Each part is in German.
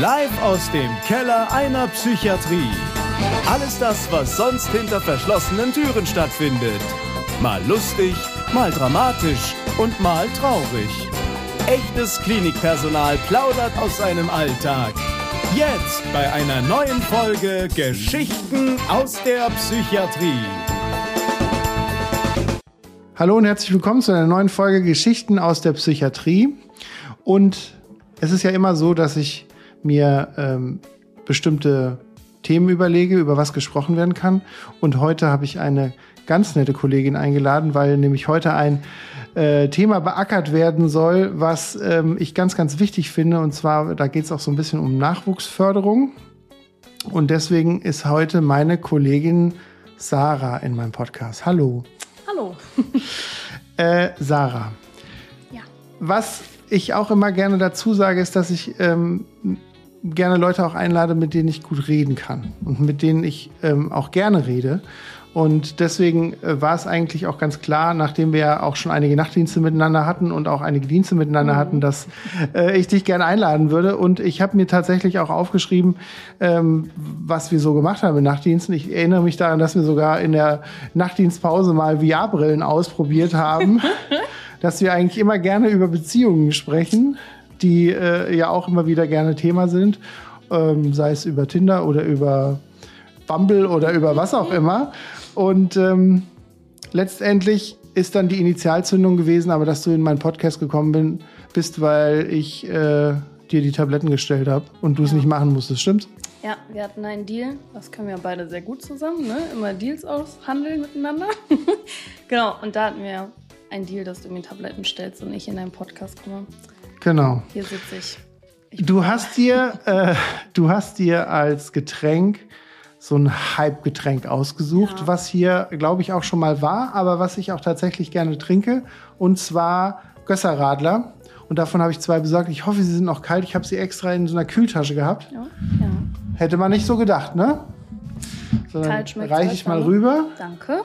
Live aus dem Keller einer Psychiatrie. Alles das, was sonst hinter verschlossenen Türen stattfindet. Mal lustig, mal dramatisch und mal traurig. Echtes Klinikpersonal plaudert aus seinem Alltag. Jetzt bei einer neuen Folge Geschichten aus der Psychiatrie. Hallo und herzlich willkommen zu einer neuen Folge Geschichten aus der Psychiatrie. Und es ist ja immer so, dass ich mir ähm, bestimmte Themen überlege, über was gesprochen werden kann. Und heute habe ich eine ganz nette Kollegin eingeladen, weil nämlich heute ein äh, Thema beackert werden soll, was ähm, ich ganz, ganz wichtig finde. Und zwar, da geht es auch so ein bisschen um Nachwuchsförderung. Und deswegen ist heute meine Kollegin Sarah in meinem Podcast. Hallo. Hallo. äh, Sarah. Ja. Was ich auch immer gerne dazu sage, ist, dass ich ähm, gerne Leute auch einlade, mit denen ich gut reden kann und mit denen ich ähm, auch gerne rede. Und deswegen äh, war es eigentlich auch ganz klar, nachdem wir ja auch schon einige Nachtdienste miteinander hatten und auch einige Dienste miteinander mhm. hatten, dass äh, ich dich gerne einladen würde. Und ich habe mir tatsächlich auch aufgeschrieben, ähm, was wir so gemacht haben in Nachtdiensten. Ich erinnere mich daran, dass wir sogar in der Nachtdienstpause mal VR-Brillen ausprobiert haben, dass wir eigentlich immer gerne über Beziehungen sprechen, die äh, ja auch immer wieder gerne Thema sind, ähm, sei es über Tinder oder über Bumble oder über was auch immer. Und ähm, letztendlich ist dann die Initialzündung gewesen, aber dass du in meinen Podcast gekommen bin, bist, weil ich äh, dir die Tabletten gestellt habe und du es ja. nicht machen musstest, stimmt's? Ja, wir hatten einen Deal. Das können wir beide sehr gut zusammen, ne? Immer Deals aushandeln miteinander. genau, und da hatten wir einen Deal, dass du mir Tabletten stellst und ich in deinen Podcast komme. Genau. Hier sitze ich. ich du hast dir, äh, du hast dir als Getränk so ein Hype-Getränk ausgesucht, ja. was hier, glaube ich, auch schon mal war, aber was ich auch tatsächlich gerne trinke. Und zwar Gösserradler. Und davon habe ich zwei besorgt. Ich hoffe, sie sind noch kalt. Ich habe sie extra in so einer Kühltasche gehabt. Ja. ja. Hätte man nicht so gedacht, ne? So, Kalt schmeckt reiche ich mal rüber. Danke.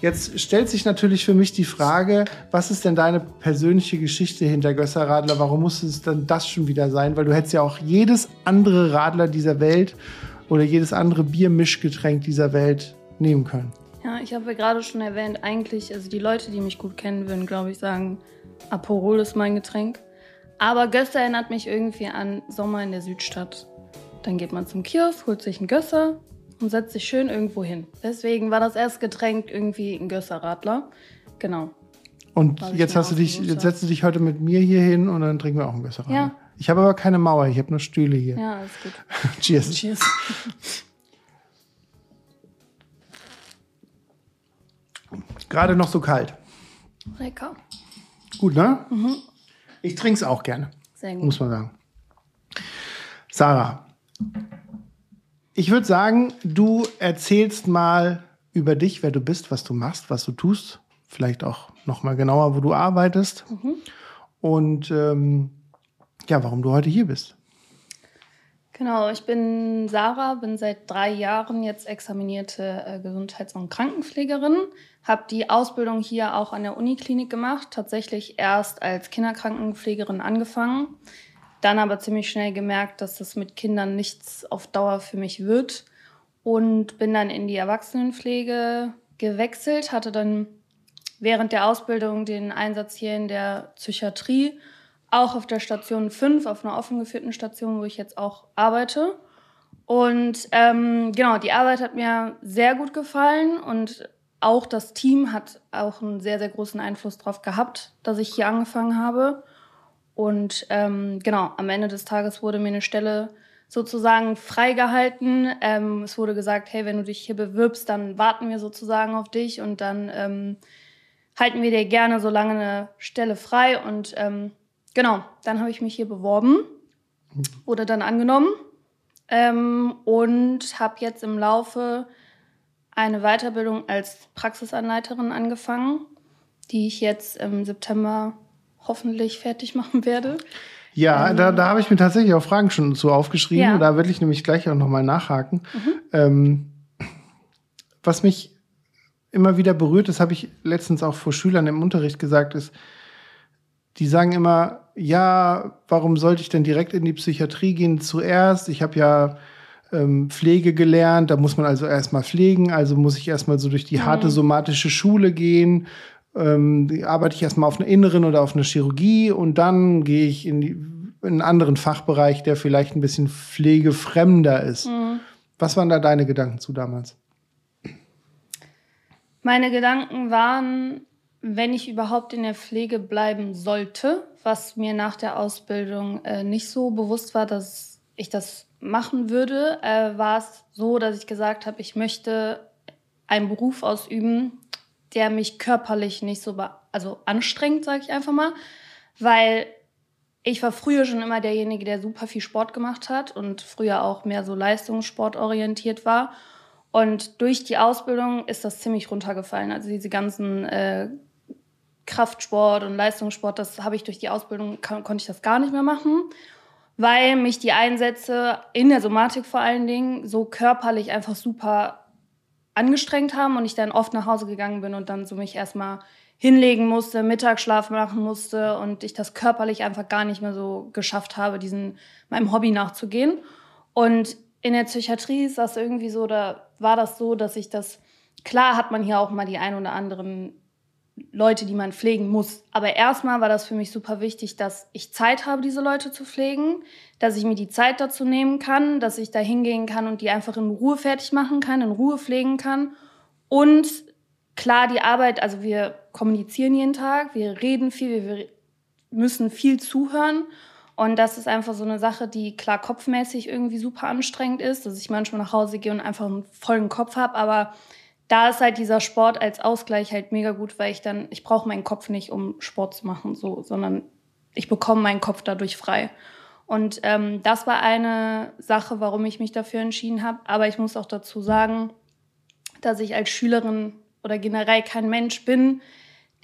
Jetzt stellt sich natürlich für mich die Frage, was ist denn deine persönliche Geschichte hinter Gösser Radler? Warum muss es dann das schon wieder sein? Weil du hättest ja auch jedes andere Radler dieser Welt oder jedes andere Biermischgetränk dieser Welt nehmen können. Ja, ich habe ja gerade schon erwähnt, eigentlich, also die Leute, die mich gut kennen, würden, glaube ich, sagen, Aperol ist mein Getränk. Aber Gösser erinnert mich irgendwie an Sommer in der Südstadt. Dann geht man zum Kiosk, holt sich einen Gösser, und setzt sich schön irgendwo hin. Deswegen war das erste Getränk irgendwie ein Gösserradler. Genau. Und jetzt hast du dich, jetzt setzt du dich heute mit mir hier hin und dann trinken wir auch ein Gösserradler. Ja. Ich habe aber keine Mauer, ich habe nur Stühle hier. Ja, alles gut. Cheers. Cheers. Gerade noch so kalt. Lecker. Gut, ne? Mhm. Ich trinke es auch gerne. Sehr gut. Muss man sagen. Sarah, ich würde sagen, du erzählst mal über dich, wer du bist, was du machst, was du tust. Vielleicht auch noch mal genauer, wo du arbeitest. Mhm. Und ähm, ja, warum du heute hier bist. Genau, ich bin Sarah, bin seit drei Jahren jetzt examinierte äh, Gesundheits- und Krankenpflegerin, habe die Ausbildung hier auch an der Uniklinik gemacht, tatsächlich erst als Kinderkrankenpflegerin angefangen dann aber ziemlich schnell gemerkt, dass das mit Kindern nichts auf Dauer für mich wird und bin dann in die Erwachsenenpflege gewechselt, hatte dann während der Ausbildung den Einsatz hier in der Psychiatrie, auch auf der Station 5, auf einer offen geführten Station, wo ich jetzt auch arbeite. Und ähm, genau, die Arbeit hat mir sehr gut gefallen und auch das Team hat auch einen sehr, sehr großen Einfluss darauf gehabt, dass ich hier angefangen habe. Und ähm, genau, am Ende des Tages wurde mir eine Stelle sozusagen freigehalten. Ähm, es wurde gesagt, hey, wenn du dich hier bewirbst, dann warten wir sozusagen auf dich und dann ähm, halten wir dir gerne so lange eine Stelle frei. Und ähm, genau, dann habe ich mich hier beworben, wurde dann angenommen ähm, und habe jetzt im Laufe eine Weiterbildung als Praxisanleiterin angefangen, die ich jetzt im September hoffentlich fertig machen werde. Ja, ähm, da, da habe ich mir tatsächlich auch Fragen schon zu aufgeschrieben. Ja. Da will ich nämlich gleich auch nochmal nachhaken. Mhm. Ähm, was mich immer wieder berührt, das habe ich letztens auch vor Schülern im Unterricht gesagt, ist, die sagen immer, ja, warum sollte ich denn direkt in die Psychiatrie gehen zuerst? Ich habe ja ähm, Pflege gelernt, da muss man also erstmal pflegen, also muss ich erstmal so durch die mhm. harte somatische Schule gehen. Ähm, arbeite ich erstmal auf einer inneren oder auf einer Chirurgie und dann gehe ich in, die, in einen anderen Fachbereich, der vielleicht ein bisschen pflegefremder ist. Mhm. Was waren da deine Gedanken zu damals? Meine Gedanken waren, wenn ich überhaupt in der Pflege bleiben sollte, was mir nach der Ausbildung äh, nicht so bewusst war, dass ich das machen würde, äh, war es so, dass ich gesagt habe, ich möchte einen Beruf ausüben, der mich körperlich nicht so also anstrengt, sage ich einfach mal, weil ich war früher schon immer derjenige, der super viel Sport gemacht hat und früher auch mehr so leistungssportorientiert war. Und durch die Ausbildung ist das ziemlich runtergefallen. Also diese ganzen äh, Kraftsport und Leistungssport, das habe ich durch die Ausbildung, kann, konnte ich das gar nicht mehr machen, weil mich die Einsätze in der Somatik vor allen Dingen so körperlich einfach super angestrengt haben und ich dann oft nach Hause gegangen bin und dann so mich erstmal hinlegen musste, Mittagsschlaf machen musste und ich das körperlich einfach gar nicht mehr so geschafft habe, diesen meinem Hobby nachzugehen. Und in der Psychiatrie ist das irgendwie so, da war das so, dass ich das, klar hat man hier auch mal die ein oder anderen Leute, die man pflegen muss. Aber erstmal war das für mich super wichtig, dass ich Zeit habe, diese Leute zu pflegen, dass ich mir die Zeit dazu nehmen kann, dass ich da hingehen kann und die einfach in Ruhe fertig machen kann, in Ruhe pflegen kann. Und klar, die Arbeit, also wir kommunizieren jeden Tag, wir reden viel, wir müssen viel zuhören. Und das ist einfach so eine Sache, die klar kopfmäßig irgendwie super anstrengend ist, dass ich manchmal nach Hause gehe und einfach einen vollen Kopf habe, aber da ist halt dieser Sport als Ausgleich halt mega gut, weil ich dann, ich brauche meinen Kopf nicht, um Sport zu machen, so, sondern ich bekomme meinen Kopf dadurch frei. Und ähm, das war eine Sache, warum ich mich dafür entschieden habe. Aber ich muss auch dazu sagen, dass ich als Schülerin oder generell kein Mensch bin,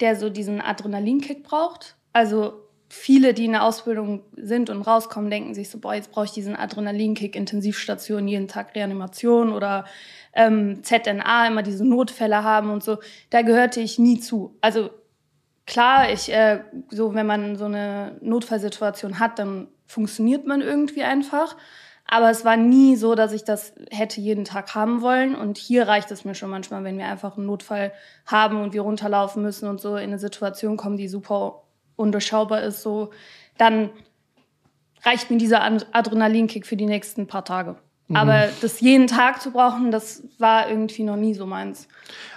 der so diesen Adrenalinkick braucht. Also viele, die in der Ausbildung sind und rauskommen, denken sich so, boah, jetzt brauche ich diesen Adrenalinkick, Intensivstation, jeden Tag Reanimation oder ähm, ZNA immer diese Notfälle haben und so, da gehörte ich nie zu. Also klar, ich, äh, so wenn man so eine Notfallsituation hat, dann funktioniert man irgendwie einfach. Aber es war nie so, dass ich das hätte jeden Tag haben wollen. Und hier reicht es mir schon manchmal, wenn wir einfach einen Notfall haben und wir runterlaufen müssen und so in eine Situation kommen, die super undurchschaubar ist, so, dann reicht mir dieser Adrenalinkick für die nächsten paar Tage. Mhm. Aber das jeden Tag zu brauchen, das war irgendwie noch nie so meins.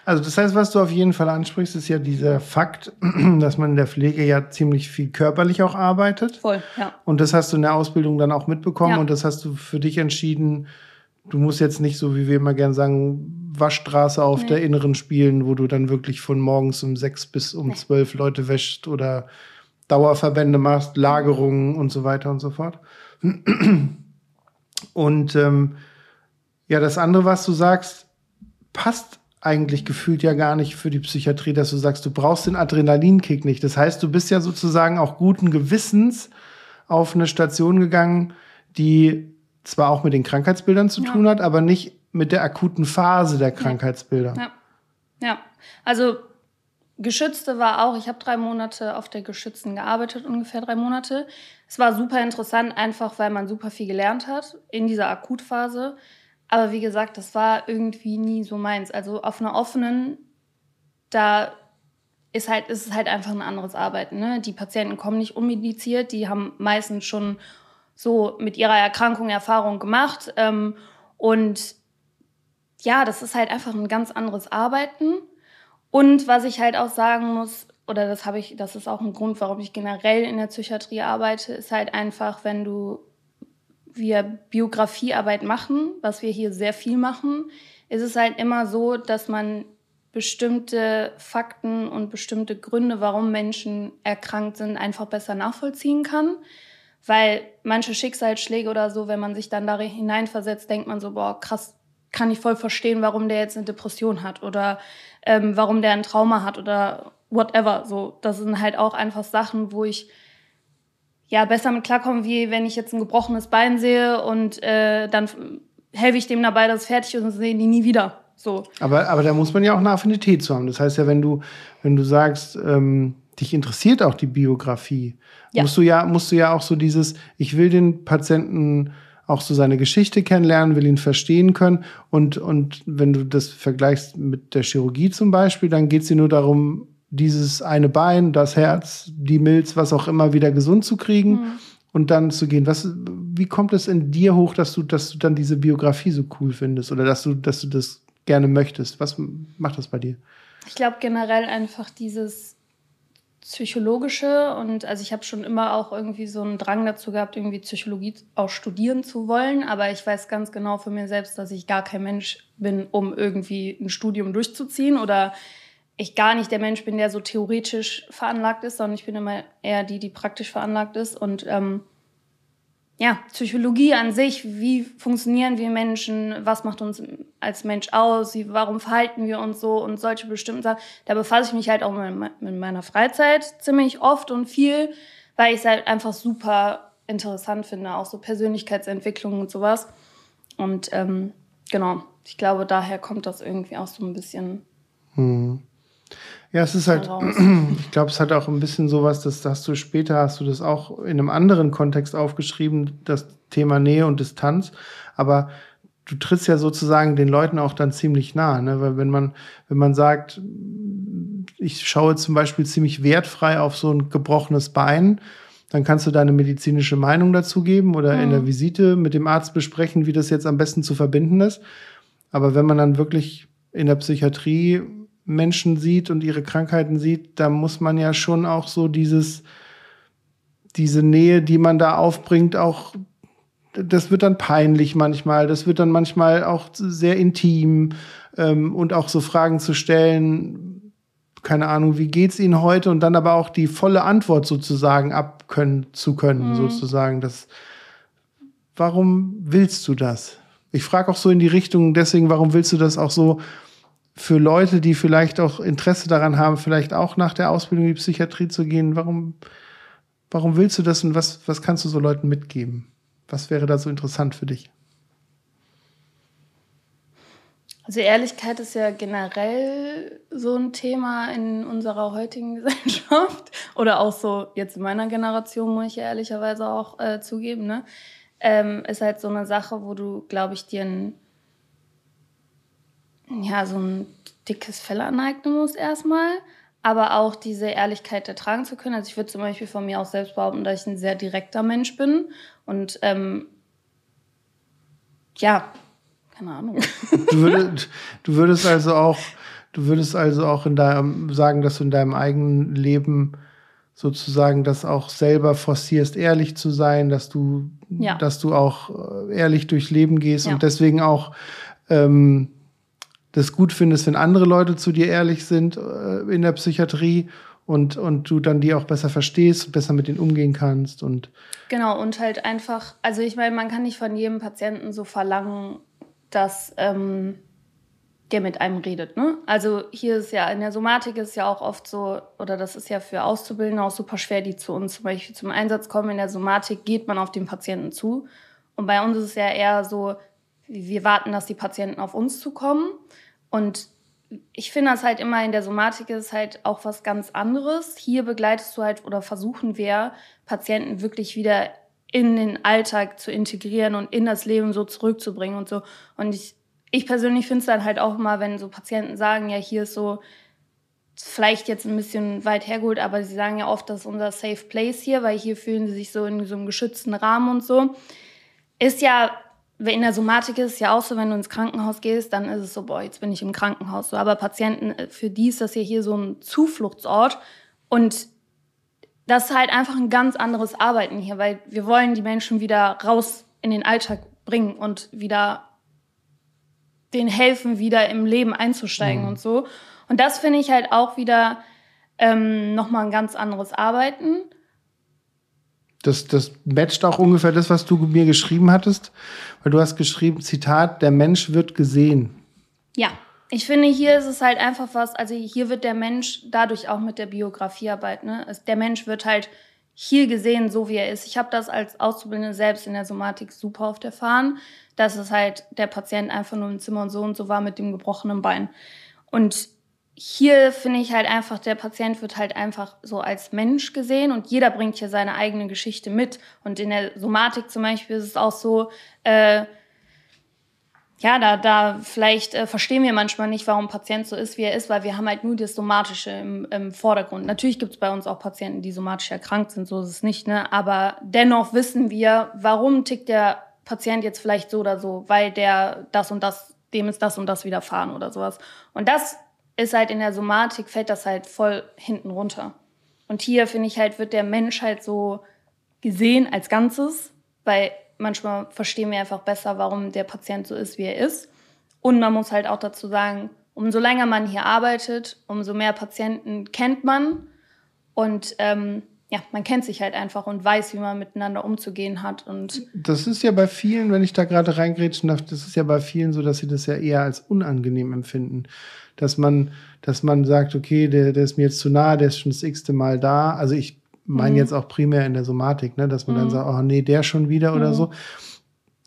Also das heißt, was du auf jeden Fall ansprichst, ist ja dieser Fakt, dass man in der Pflege ja ziemlich viel körperlich auch arbeitet. Voll, ja. Und das hast du in der Ausbildung dann auch mitbekommen ja. und das hast du für dich entschieden, du musst jetzt nicht so, wie wir immer gern sagen, Waschstraße auf nee. der Inneren spielen, wo du dann wirklich von morgens um sechs bis um nee. zwölf Leute wäscht oder Dauerverbände machst, Lagerungen und so weiter und so fort. Und ähm, ja, das andere, was du sagst, passt eigentlich gefühlt ja gar nicht für die Psychiatrie, dass du sagst, du brauchst den Adrenalinkick nicht. Das heißt, du bist ja sozusagen auch guten Gewissens auf eine Station gegangen, die zwar auch mit den Krankheitsbildern zu ja. tun hat, aber nicht mit der akuten Phase der Krankheitsbilder. Ja. Ja, also Geschützte war auch, ich habe drei Monate auf der Geschützten gearbeitet, ungefähr drei Monate. Es war super interessant, einfach weil man super viel gelernt hat in dieser Akutphase. Aber wie gesagt, das war irgendwie nie so meins. Also auf einer offenen, da ist halt, ist es halt einfach ein anderes Arbeiten. Ne? Die Patienten kommen nicht unmediziert, die haben meistens schon so mit ihrer Erkrankung Erfahrung gemacht. Ähm, und ja, das ist halt einfach ein ganz anderes Arbeiten. Und was ich halt auch sagen muss, oder das habe ich, das ist auch ein Grund, warum ich generell in der Psychiatrie arbeite, ist halt einfach, wenn du wir Biografiearbeit machen, was wir hier sehr viel machen, ist es halt immer so, dass man bestimmte Fakten und bestimmte Gründe, warum Menschen erkrankt sind, einfach besser nachvollziehen kann. Weil manche Schicksalsschläge oder so, wenn man sich dann da hineinversetzt, denkt man so, boah, krass, kann ich voll verstehen, warum der jetzt eine Depression hat oder ähm, warum der ein Trauma hat oder whatever. So, das sind halt auch einfach Sachen, wo ich ja besser mit klarkomme, wie wenn ich jetzt ein gebrochenes Bein sehe und äh, dann helfe ich dem dabei, dass es fertig ist und sehen die nie wieder. So. Aber, aber da muss man ja auch eine Affinität zu haben. Das heißt ja, wenn du, wenn du sagst, ähm, dich interessiert auch die Biografie. Ja. Musst du ja, musst du ja auch so dieses, ich will den Patienten auch so seine Geschichte kennenlernen, will ihn verstehen können. Und, und wenn du das vergleichst mit der Chirurgie zum Beispiel, dann geht es dir nur darum, dieses eine Bein, das Herz, die Milz, was auch immer wieder gesund zu kriegen mhm. und dann zu gehen. Was, wie kommt es in dir hoch, dass du, dass du dann diese Biografie so cool findest oder dass du, dass du das gerne möchtest? Was macht das bei dir? Ich glaube generell einfach dieses psychologische und also ich habe schon immer auch irgendwie so einen Drang dazu gehabt, irgendwie Psychologie auch studieren zu wollen, aber ich weiß ganz genau für mir selbst, dass ich gar kein Mensch bin, um irgendwie ein Studium durchzuziehen oder ich gar nicht der Mensch bin, der so theoretisch veranlagt ist, sondern ich bin immer eher die, die praktisch veranlagt ist. Und ähm, ja, Psychologie an sich, wie funktionieren wir Menschen, was macht uns als Mensch aus, warum verhalten wir uns so und solche bestimmten Sachen, da befasse ich mich halt auch mit meiner Freizeit ziemlich oft und viel, weil ich es halt einfach super interessant finde, auch so Persönlichkeitsentwicklung und sowas. Und ähm, genau, ich glaube, daher kommt das irgendwie auch so ein bisschen. Hm. Ja, es ist halt, ich glaube, es hat auch ein bisschen sowas, das hast du später, hast du das auch in einem anderen Kontext aufgeschrieben, das Thema Nähe und Distanz. Aber du trittst ja sozusagen den Leuten auch dann ziemlich nah, ne? Weil wenn man, wenn man sagt, ich schaue zum Beispiel ziemlich wertfrei auf so ein gebrochenes Bein, dann kannst du deine medizinische Meinung dazu geben oder mhm. in der Visite mit dem Arzt besprechen, wie das jetzt am besten zu verbinden ist. Aber wenn man dann wirklich in der Psychiatrie Menschen sieht und ihre Krankheiten sieht, da muss man ja schon auch so dieses, diese Nähe, die man da aufbringt, auch, das wird dann peinlich manchmal, das wird dann manchmal auch sehr intim ähm, und auch so Fragen zu stellen, keine Ahnung, wie geht's Ihnen heute und dann aber auch die volle Antwort sozusagen abkönnen zu können, mhm. sozusagen. Das, warum willst du das? Ich frage auch so in die Richtung, deswegen, warum willst du das auch so für Leute, die vielleicht auch Interesse daran haben, vielleicht auch nach der Ausbildung in die Psychiatrie zu gehen, warum, warum willst du das und was, was kannst du so Leuten mitgeben? Was wäre da so interessant für dich? Also Ehrlichkeit ist ja generell so ein Thema in unserer heutigen Gesellschaft oder auch so jetzt in meiner Generation, muss ich ja ehrlicherweise auch äh, zugeben, ne? Ähm, ist halt so eine Sache, wo du, glaube ich, dir ein ja, so ein dickes Fell aneignen muss erstmal, aber auch diese Ehrlichkeit ertragen zu können. Also ich würde zum Beispiel von mir auch selbst behaupten, dass ich ein sehr direkter Mensch bin und ähm, ja, keine Ahnung. Du, würdest, du würdest also auch, du würdest also auch in deinem sagen, dass du in deinem eigenen Leben sozusagen das auch selber forcierst, ehrlich zu sein, dass du, ja. dass du auch äh, ehrlich durchs Leben gehst ja. und deswegen auch ähm, das gut findest, wenn andere Leute zu dir ehrlich sind äh, in der Psychiatrie und, und du dann die auch besser verstehst, besser mit denen umgehen kannst und genau und halt einfach, also ich meine, man kann nicht von jedem Patienten so verlangen, dass ähm, der mit einem redet. Ne? Also hier ist ja in der Somatik ist ja auch oft so, oder das ist ja für Auszubildende auch super schwer, die zu uns zum Beispiel zum Einsatz kommen. In der Somatik geht man auf den Patienten zu. Und bei uns ist es ja eher so, wir warten, dass die Patienten auf uns zukommen. Und ich finde das halt immer in der Somatik ist halt auch was ganz anderes. Hier begleitest du halt oder versuchen wir, Patienten wirklich wieder in den Alltag zu integrieren und in das Leben so zurückzubringen und so. Und ich, ich persönlich finde es dann halt auch immer, wenn so Patienten sagen, ja, hier ist so, vielleicht jetzt ein bisschen weit hergeholt, aber sie sagen ja oft, das ist unser Safe Place hier, weil hier fühlen sie sich so in so einem geschützten Rahmen und so. Ist ja in der Somatik ist es ja auch so, wenn du ins Krankenhaus gehst, dann ist es so, boah, jetzt bin ich im Krankenhaus. So, aber Patienten, äh, für die ist das ja hier so ein Zufluchtsort. Und das ist halt einfach ein ganz anderes Arbeiten hier, weil wir wollen die Menschen wieder raus in den Alltag bringen und wieder denen helfen, wieder im Leben einzusteigen mhm. und so. Und das finde ich halt auch wieder ähm, nochmal ein ganz anderes Arbeiten. Das, das matcht auch ungefähr das, was du mir geschrieben hattest, weil du hast geschrieben, Zitat, der Mensch wird gesehen. Ja, ich finde, hier ist es halt einfach was, also hier wird der Mensch dadurch auch mit der Biografiearbeit, ne? Der Mensch wird halt hier gesehen, so wie er ist. Ich habe das als Auszubildende selbst in der Somatik super oft erfahren, dass es halt der Patient einfach nur im Zimmer und so und so war mit dem gebrochenen Bein. Und hier finde ich halt einfach, der Patient wird halt einfach so als Mensch gesehen und jeder bringt hier seine eigene Geschichte mit. Und in der Somatik zum Beispiel ist es auch so, äh, ja, da, da vielleicht äh, verstehen wir manchmal nicht, warum Patient so ist, wie er ist, weil wir haben halt nur das Somatische im, im Vordergrund. Natürlich gibt es bei uns auch Patienten, die somatisch erkrankt sind, so ist es nicht, ne? Aber dennoch wissen wir, warum tickt der Patient jetzt vielleicht so oder so, weil der das und das, dem ist das und das widerfahren oder sowas. Und das ist halt in der Somatik, fällt das halt voll hinten runter. Und hier, finde ich halt, wird der Mensch halt so gesehen als Ganzes, weil manchmal verstehen wir einfach besser, warum der Patient so ist, wie er ist. Und man muss halt auch dazu sagen, umso länger man hier arbeitet, umso mehr Patienten kennt man. Und ähm, ja, man kennt sich halt einfach und weiß, wie man miteinander umzugehen hat. Und das ist ja bei vielen, wenn ich da gerade reingrätschen darf, das ist ja bei vielen so, dass sie das ja eher als unangenehm empfinden. Dass man, dass man sagt, okay, der, der ist mir jetzt zu nah, der ist schon das x-te Mal da. Also ich meine mhm. jetzt auch primär in der Somatik, ne, dass man mhm. dann sagt, oh nee, der schon wieder oder mhm. so.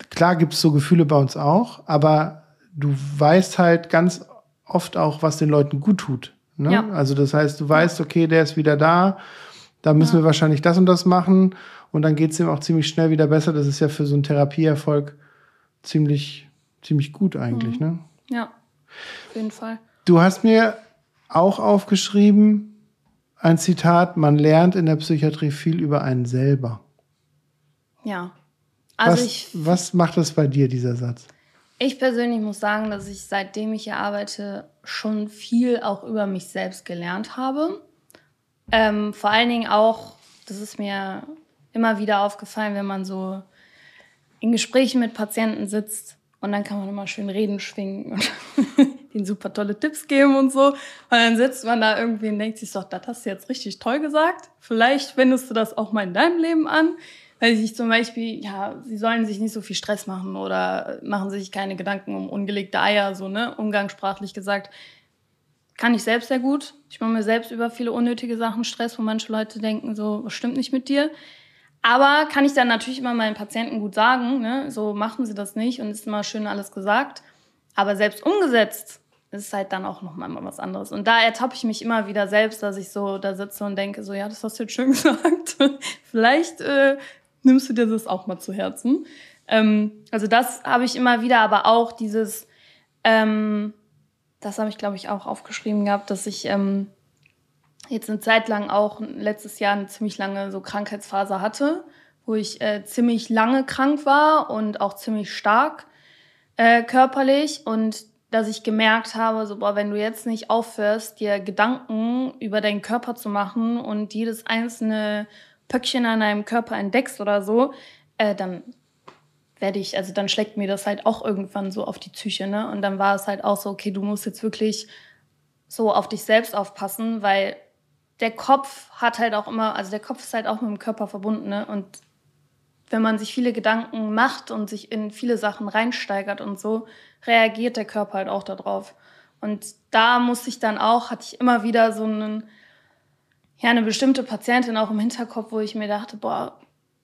Klar gibt es so Gefühle bei uns auch, aber du weißt halt ganz oft auch, was den Leuten gut tut. Ne? Ja. Also das heißt, du weißt, okay, der ist wieder da, da müssen ja. wir wahrscheinlich das und das machen und dann geht es ihm auch ziemlich schnell wieder besser. Das ist ja für so einen Therapieerfolg ziemlich, ziemlich gut eigentlich. Mhm. Ne? Ja, auf jeden Fall. Du hast mir auch aufgeschrieben, ein Zitat, man lernt in der Psychiatrie viel über einen selber. Ja. Also was, ich, was macht das bei dir, dieser Satz? Ich persönlich muss sagen, dass ich seitdem ich hier arbeite schon viel auch über mich selbst gelernt habe. Ähm, vor allen Dingen auch, das ist mir immer wieder aufgefallen, wenn man so in Gesprächen mit Patienten sitzt und dann kann man immer schön reden schwingen und ihnen super tolle Tipps geben und so. Und dann sitzt man da irgendwie und denkt sich so, das hast du jetzt richtig toll gesagt. Vielleicht wendest du das auch mal in deinem Leben an. Weil sich zum Beispiel, ja, sie sollen sich nicht so viel Stress machen oder machen sich keine Gedanken um ungelegte Eier, so, ne, umgangssprachlich gesagt. Kann ich selbst sehr gut. Ich mache mir selbst über viele unnötige Sachen Stress, wo manche Leute denken, so, was stimmt nicht mit dir? Aber kann ich dann natürlich immer meinen Patienten gut sagen, ne? so machen sie das nicht und ist immer schön alles gesagt. Aber selbst umgesetzt ist halt dann auch noch mal was anderes. Und da ertappe ich mich immer wieder selbst, dass ich so da sitze und denke, so ja, das hast du jetzt schön gesagt. Vielleicht äh, nimmst du dir das auch mal zu Herzen. Ähm, also das habe ich immer wieder, aber auch dieses, ähm, das habe ich glaube ich auch aufgeschrieben gehabt, dass ich ähm, jetzt eine Zeit lang auch letztes Jahr eine ziemlich lange so Krankheitsphase hatte, wo ich äh, ziemlich lange krank war und auch ziemlich stark äh, körperlich und dass ich gemerkt habe, so, boah, wenn du jetzt nicht aufhörst, dir Gedanken über deinen Körper zu machen und jedes einzelne Pöckchen an deinem Körper entdeckst oder so, äh, dann werde ich, also dann schlägt mir das halt auch irgendwann so auf die Psyche, ne? Und dann war es halt auch so, okay, du musst jetzt wirklich so auf dich selbst aufpassen, weil der Kopf hat halt auch immer, also der Kopf ist halt auch mit dem Körper verbunden, ne? Und wenn man sich viele Gedanken macht und sich in viele Sachen reinsteigert und so, reagiert der Körper halt auch darauf. Und da musste ich dann auch, hatte ich immer wieder so einen, ja, eine bestimmte Patientin auch im Hinterkopf, wo ich mir dachte, boah,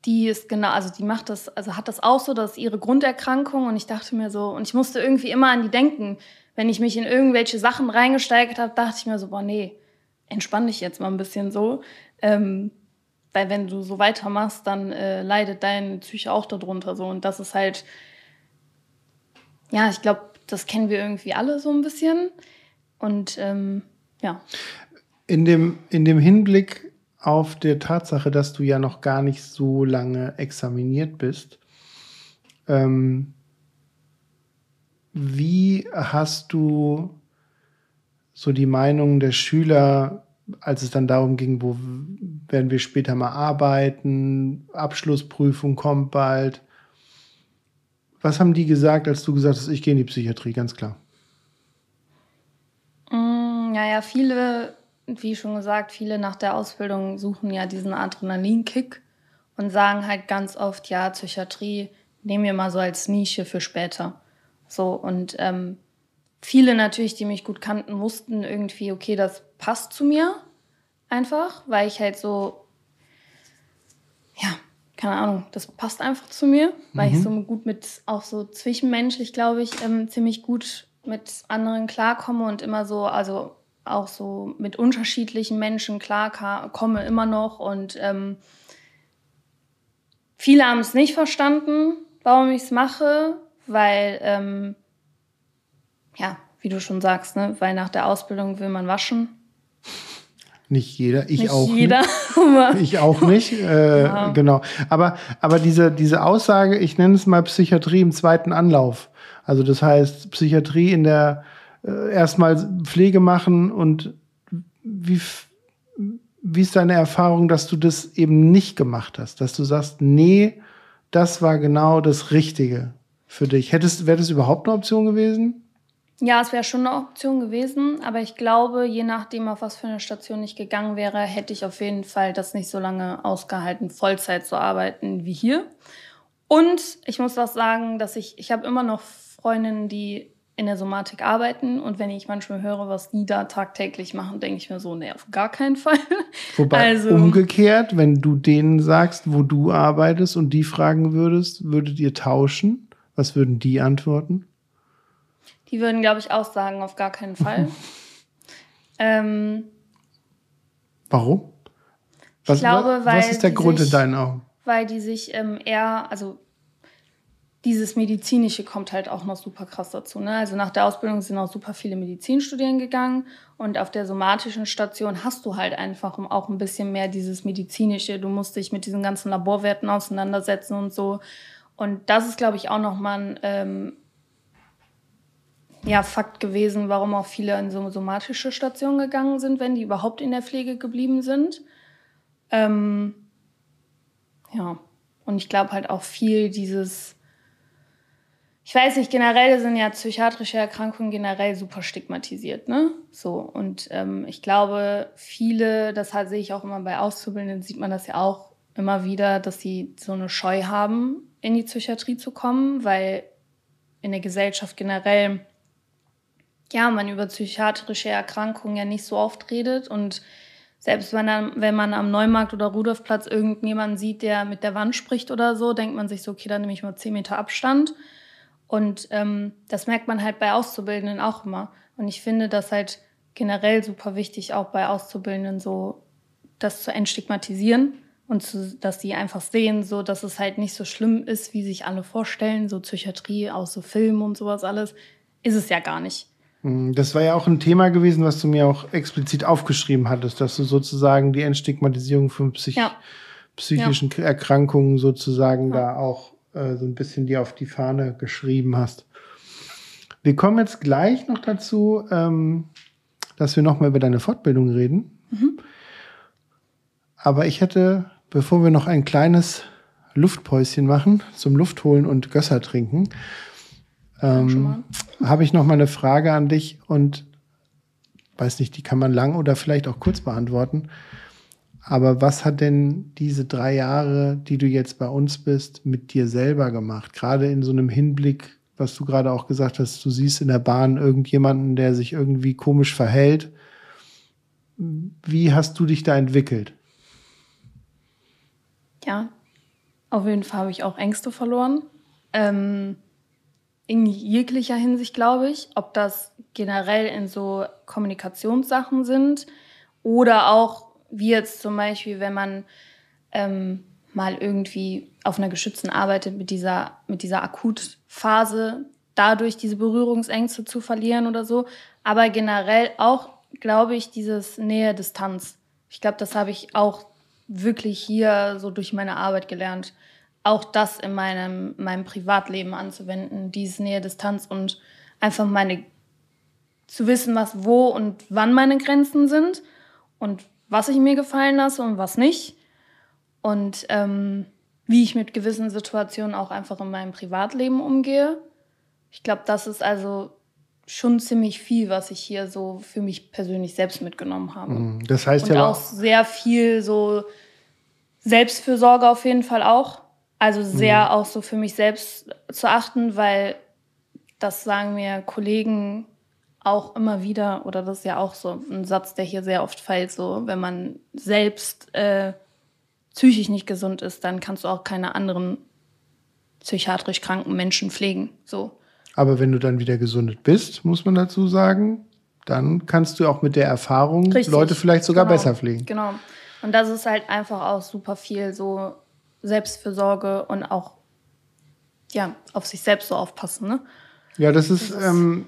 die ist genau, also die macht das, also hat das auch so, das ist ihre Grunderkrankung und ich dachte mir so, und ich musste irgendwie immer an die denken. Wenn ich mich in irgendwelche Sachen reingesteigert habe, dachte ich mir so, boah, nee, entspann dich jetzt mal ein bisschen so. Ähm, weil wenn du so weitermachst, dann äh, leidet deine Psyche auch darunter so. Und das ist halt, ja, ich glaube, das kennen wir irgendwie alle so ein bisschen. Und ähm, ja. In dem, in dem Hinblick auf der Tatsache, dass du ja noch gar nicht so lange examiniert bist, ähm, wie hast du so die Meinung der Schüler als es dann darum ging, wo werden wir später mal arbeiten, Abschlussprüfung kommt bald. Was haben die gesagt, als du gesagt hast, ich gehe in die Psychiatrie, ganz klar? Mm, naja, viele, wie schon gesagt, viele nach der Ausbildung suchen ja diesen Adrenalinkick und sagen halt ganz oft, ja, Psychiatrie nehmen wir mal so als Nische für später. So, und ähm, viele natürlich, die mich gut kannten, wussten irgendwie, okay, das passt zu mir einfach, weil ich halt so, ja, keine Ahnung, das passt einfach zu mir, weil mhm. ich so gut mit, auch so zwischenmenschlich, glaube ich, ähm, ziemlich gut mit anderen klarkomme und immer so, also auch so mit unterschiedlichen Menschen klar komme immer noch und ähm, viele haben es nicht verstanden, warum ich es mache, weil ähm, ja, wie du schon sagst, ne, weil nach der Ausbildung will man waschen. Nicht jeder, ich nicht auch jeder, nicht. Ich auch nicht, äh, ja. genau. Aber, aber diese, diese Aussage, ich nenne es mal Psychiatrie im zweiten Anlauf. Also das heißt, Psychiatrie in der äh, erstmal Pflege machen und wie, wie ist deine Erfahrung, dass du das eben nicht gemacht hast? Dass du sagst, nee, das war genau das Richtige für dich. Hättest, wäre das überhaupt eine Option gewesen? Ja, es wäre schon eine Option gewesen, aber ich glaube, je nachdem, auf was für eine Station ich gegangen wäre, hätte ich auf jeden Fall das nicht so lange ausgehalten, Vollzeit zu arbeiten wie hier. Und ich muss auch sagen, dass ich, ich habe immer noch Freundinnen, die in der Somatik arbeiten und wenn ich manchmal höre, was die da tagtäglich machen, denke ich mir so, nee, auf gar keinen Fall. Wobei also, umgekehrt, wenn du denen sagst, wo du arbeitest und die fragen würdest, würdet ihr tauschen? Was würden die antworten? Die würden, glaube ich, auch sagen, auf gar keinen Fall. ähm, Warum? Was, ich glaube, weil was ist der Grund sich, in deinen Augen? Weil die sich ähm, eher, also dieses Medizinische kommt halt auch noch super krass dazu. Ne? Also nach der Ausbildung sind auch super viele Medizinstudien gegangen und auf der somatischen Station hast du halt einfach auch ein bisschen mehr dieses Medizinische. Du musst dich mit diesen ganzen Laborwerten auseinandersetzen und so. Und das ist, glaube ich, auch nochmal ein ähm, ja, Fakt gewesen, warum auch viele in so somatische Stationen gegangen sind, wenn die überhaupt in der Pflege geblieben sind. Ähm, ja, und ich glaube halt auch viel dieses, ich weiß nicht, generell sind ja psychiatrische Erkrankungen generell super stigmatisiert, ne? So, und ähm, ich glaube, viele, das halt, sehe ich auch immer bei Auszubildenden, sieht man das ja auch immer wieder, dass sie so eine Scheu haben, in die Psychiatrie zu kommen, weil in der Gesellschaft generell ja, man über psychiatrische Erkrankungen ja nicht so oft redet und selbst wenn, wenn man am Neumarkt oder Rudolfplatz irgendjemanden sieht, der mit der Wand spricht oder so, denkt man sich so, okay, dann nehme ich mal 10 Meter Abstand. Und ähm, das merkt man halt bei Auszubildenden auch immer. Und ich finde das halt generell super wichtig, auch bei Auszubildenden so das zu entstigmatisieren und zu, dass die einfach sehen, so dass es halt nicht so schlimm ist, wie sich alle vorstellen, so Psychiatrie aus so Filmen und sowas alles, ist es ja gar nicht. Hm, das war ja auch ein Thema gewesen, was du mir auch explizit aufgeschrieben hattest, dass du sozusagen die Entstigmatisierung von Psych ja. psychischen ja. Erkrankungen sozusagen ja. da auch äh, so ein bisschen dir auf die Fahne geschrieben hast. Wir kommen jetzt gleich noch dazu, ähm, dass wir nochmal über deine Fortbildung reden. Mhm. Aber ich hätte, bevor wir noch ein kleines Luftpäuschen machen, zum Luftholen und Gösser trinken, ähm, Habe ich noch mal eine Frage an dich und weiß nicht, die kann man lang oder vielleicht auch kurz beantworten. Aber was hat denn diese drei Jahre, die du jetzt bei uns bist, mit dir selber gemacht? Gerade in so einem Hinblick, was du gerade auch gesagt hast, du siehst in der Bahn irgendjemanden, der sich irgendwie komisch verhält. Wie hast du dich da entwickelt? Ja, auf jeden Fall habe ich auch Ängste verloren. Ähm, in jeglicher Hinsicht, glaube ich, ob das generell in so Kommunikationssachen sind oder auch wie jetzt zum Beispiel, wenn man ähm, mal irgendwie auf einer geschützten arbeitet mit dieser, mit dieser Akutphase, dadurch diese Berührungsängste zu verlieren oder so. Aber generell auch, glaube ich, dieses Nähe-Distanz. Ich glaube, das habe ich auch wirklich hier so durch meine Arbeit gelernt auch das in meinem, meinem Privatleben anzuwenden, diese Nähe, Distanz und einfach meine zu wissen, was wo und wann meine Grenzen sind und was ich mir gefallen lasse und was nicht. Und ähm, wie ich mit gewissen Situationen auch einfach in meinem Privatleben umgehe. Ich glaube, das ist also schon ziemlich viel, was ich hier so für mich persönlich selbst mitgenommen habe. Mhm. Das heißt und ja auch sehr viel so Selbstfürsorge auf jeden Fall auch. Also sehr mhm. auch so für mich selbst zu achten, weil das sagen mir Kollegen auch immer wieder, oder das ist ja auch so ein Satz, der hier sehr oft fällt, so wenn man selbst äh, psychisch nicht gesund ist, dann kannst du auch keine anderen psychiatrisch kranken Menschen pflegen. So. Aber wenn du dann wieder gesundet bist, muss man dazu sagen, dann kannst du auch mit der Erfahrung Richtig. Leute vielleicht sogar genau. besser pflegen. Genau. Und das ist halt einfach auch super viel so Selbstfürsorge und auch ja, auf sich selbst so aufpassen. Ne? Ja, das ist, das ist ähm,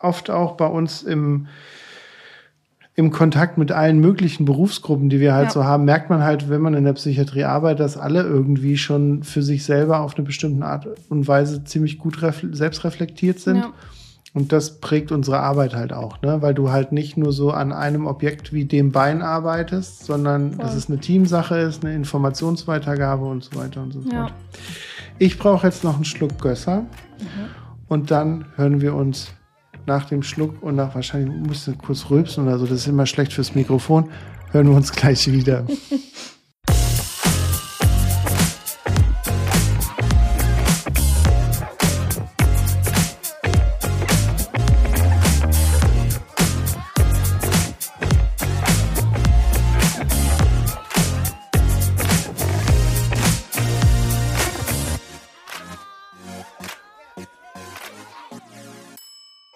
oft auch bei uns im, im Kontakt mit allen möglichen Berufsgruppen, die wir halt ja. so haben, merkt man halt, wenn man in der Psychiatrie arbeitet, dass alle irgendwie schon für sich selber auf eine bestimmte Art und Weise ziemlich gut selbst reflektiert sind. Ja. Und das prägt unsere Arbeit halt auch, ne? weil du halt nicht nur so an einem Objekt wie dem Bein arbeitest, sondern Voll. dass es eine Teamsache ist, eine Informationsweitergabe und so weiter und so fort. Ja. Ich brauche jetzt noch einen Schluck Gösser mhm. und dann hören wir uns nach dem Schluck und nach wahrscheinlich musst du kurz rülpsen oder so, das ist immer schlecht fürs Mikrofon, hören wir uns gleich wieder.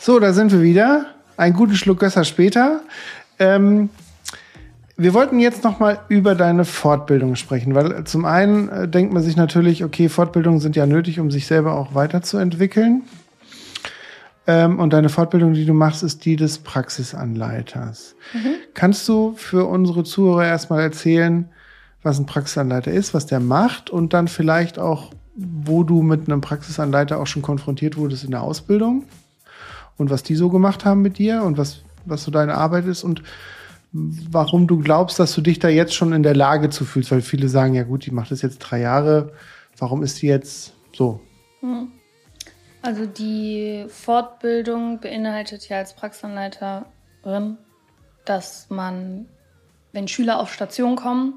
So, da sind wir wieder. Ein guten Schluck Gösser später. Ähm, wir wollten jetzt noch mal über deine Fortbildung sprechen, weil zum einen äh, denkt man sich natürlich, okay, Fortbildungen sind ja nötig, um sich selber auch weiterzuentwickeln. Ähm, und deine Fortbildung, die du machst, ist die des Praxisanleiters. Mhm. Kannst du für unsere Zuhörer erstmal erzählen, was ein Praxisanleiter ist, was der macht und dann vielleicht auch, wo du mit einem Praxisanleiter auch schon konfrontiert wurdest in der Ausbildung? Und was die so gemacht haben mit dir und was, was so deine Arbeit ist und warum du glaubst, dass du dich da jetzt schon in der Lage zu fühlst, weil viele sagen, ja gut, die macht das jetzt drei Jahre, warum ist die jetzt so? Hm. Also die Fortbildung beinhaltet ja als Praxisanleiterin, dass man, wenn Schüler auf Station kommen,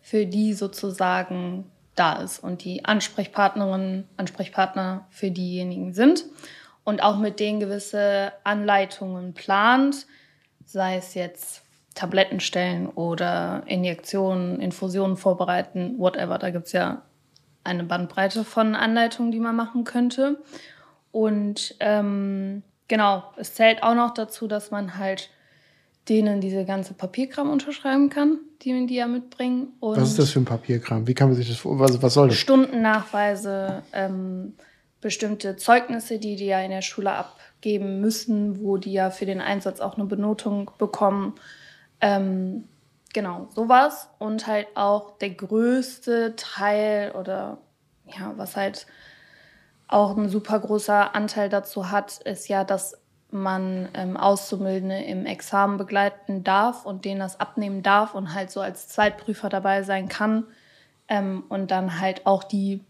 für die sozusagen da ist und die Ansprechpartnerinnen, Ansprechpartner für diejenigen sind und auch mit denen gewisse Anleitungen plant, sei es jetzt Tabletten stellen oder Injektionen, Infusionen vorbereiten, whatever. Da gibt es ja eine Bandbreite von Anleitungen, die man machen könnte. Und ähm, genau, es zählt auch noch dazu, dass man halt denen diese ganze Papierkram unterschreiben kann, die die ja mitbringen. Und was ist das für ein Papierkram? Wie kann man sich das vor? Was, was soll das? Stundennachweise, ähm, bestimmte Zeugnisse, die die ja in der Schule abgeben müssen, wo die ja für den Einsatz auch eine Benotung bekommen. Ähm, genau, sowas. Und halt auch der größte Teil oder ja, was halt auch ein super großer Anteil dazu hat, ist ja, dass man ähm, Auszubildende im Examen begleiten darf und denen das abnehmen darf und halt so als Zweitprüfer dabei sein kann ähm, und dann halt auch die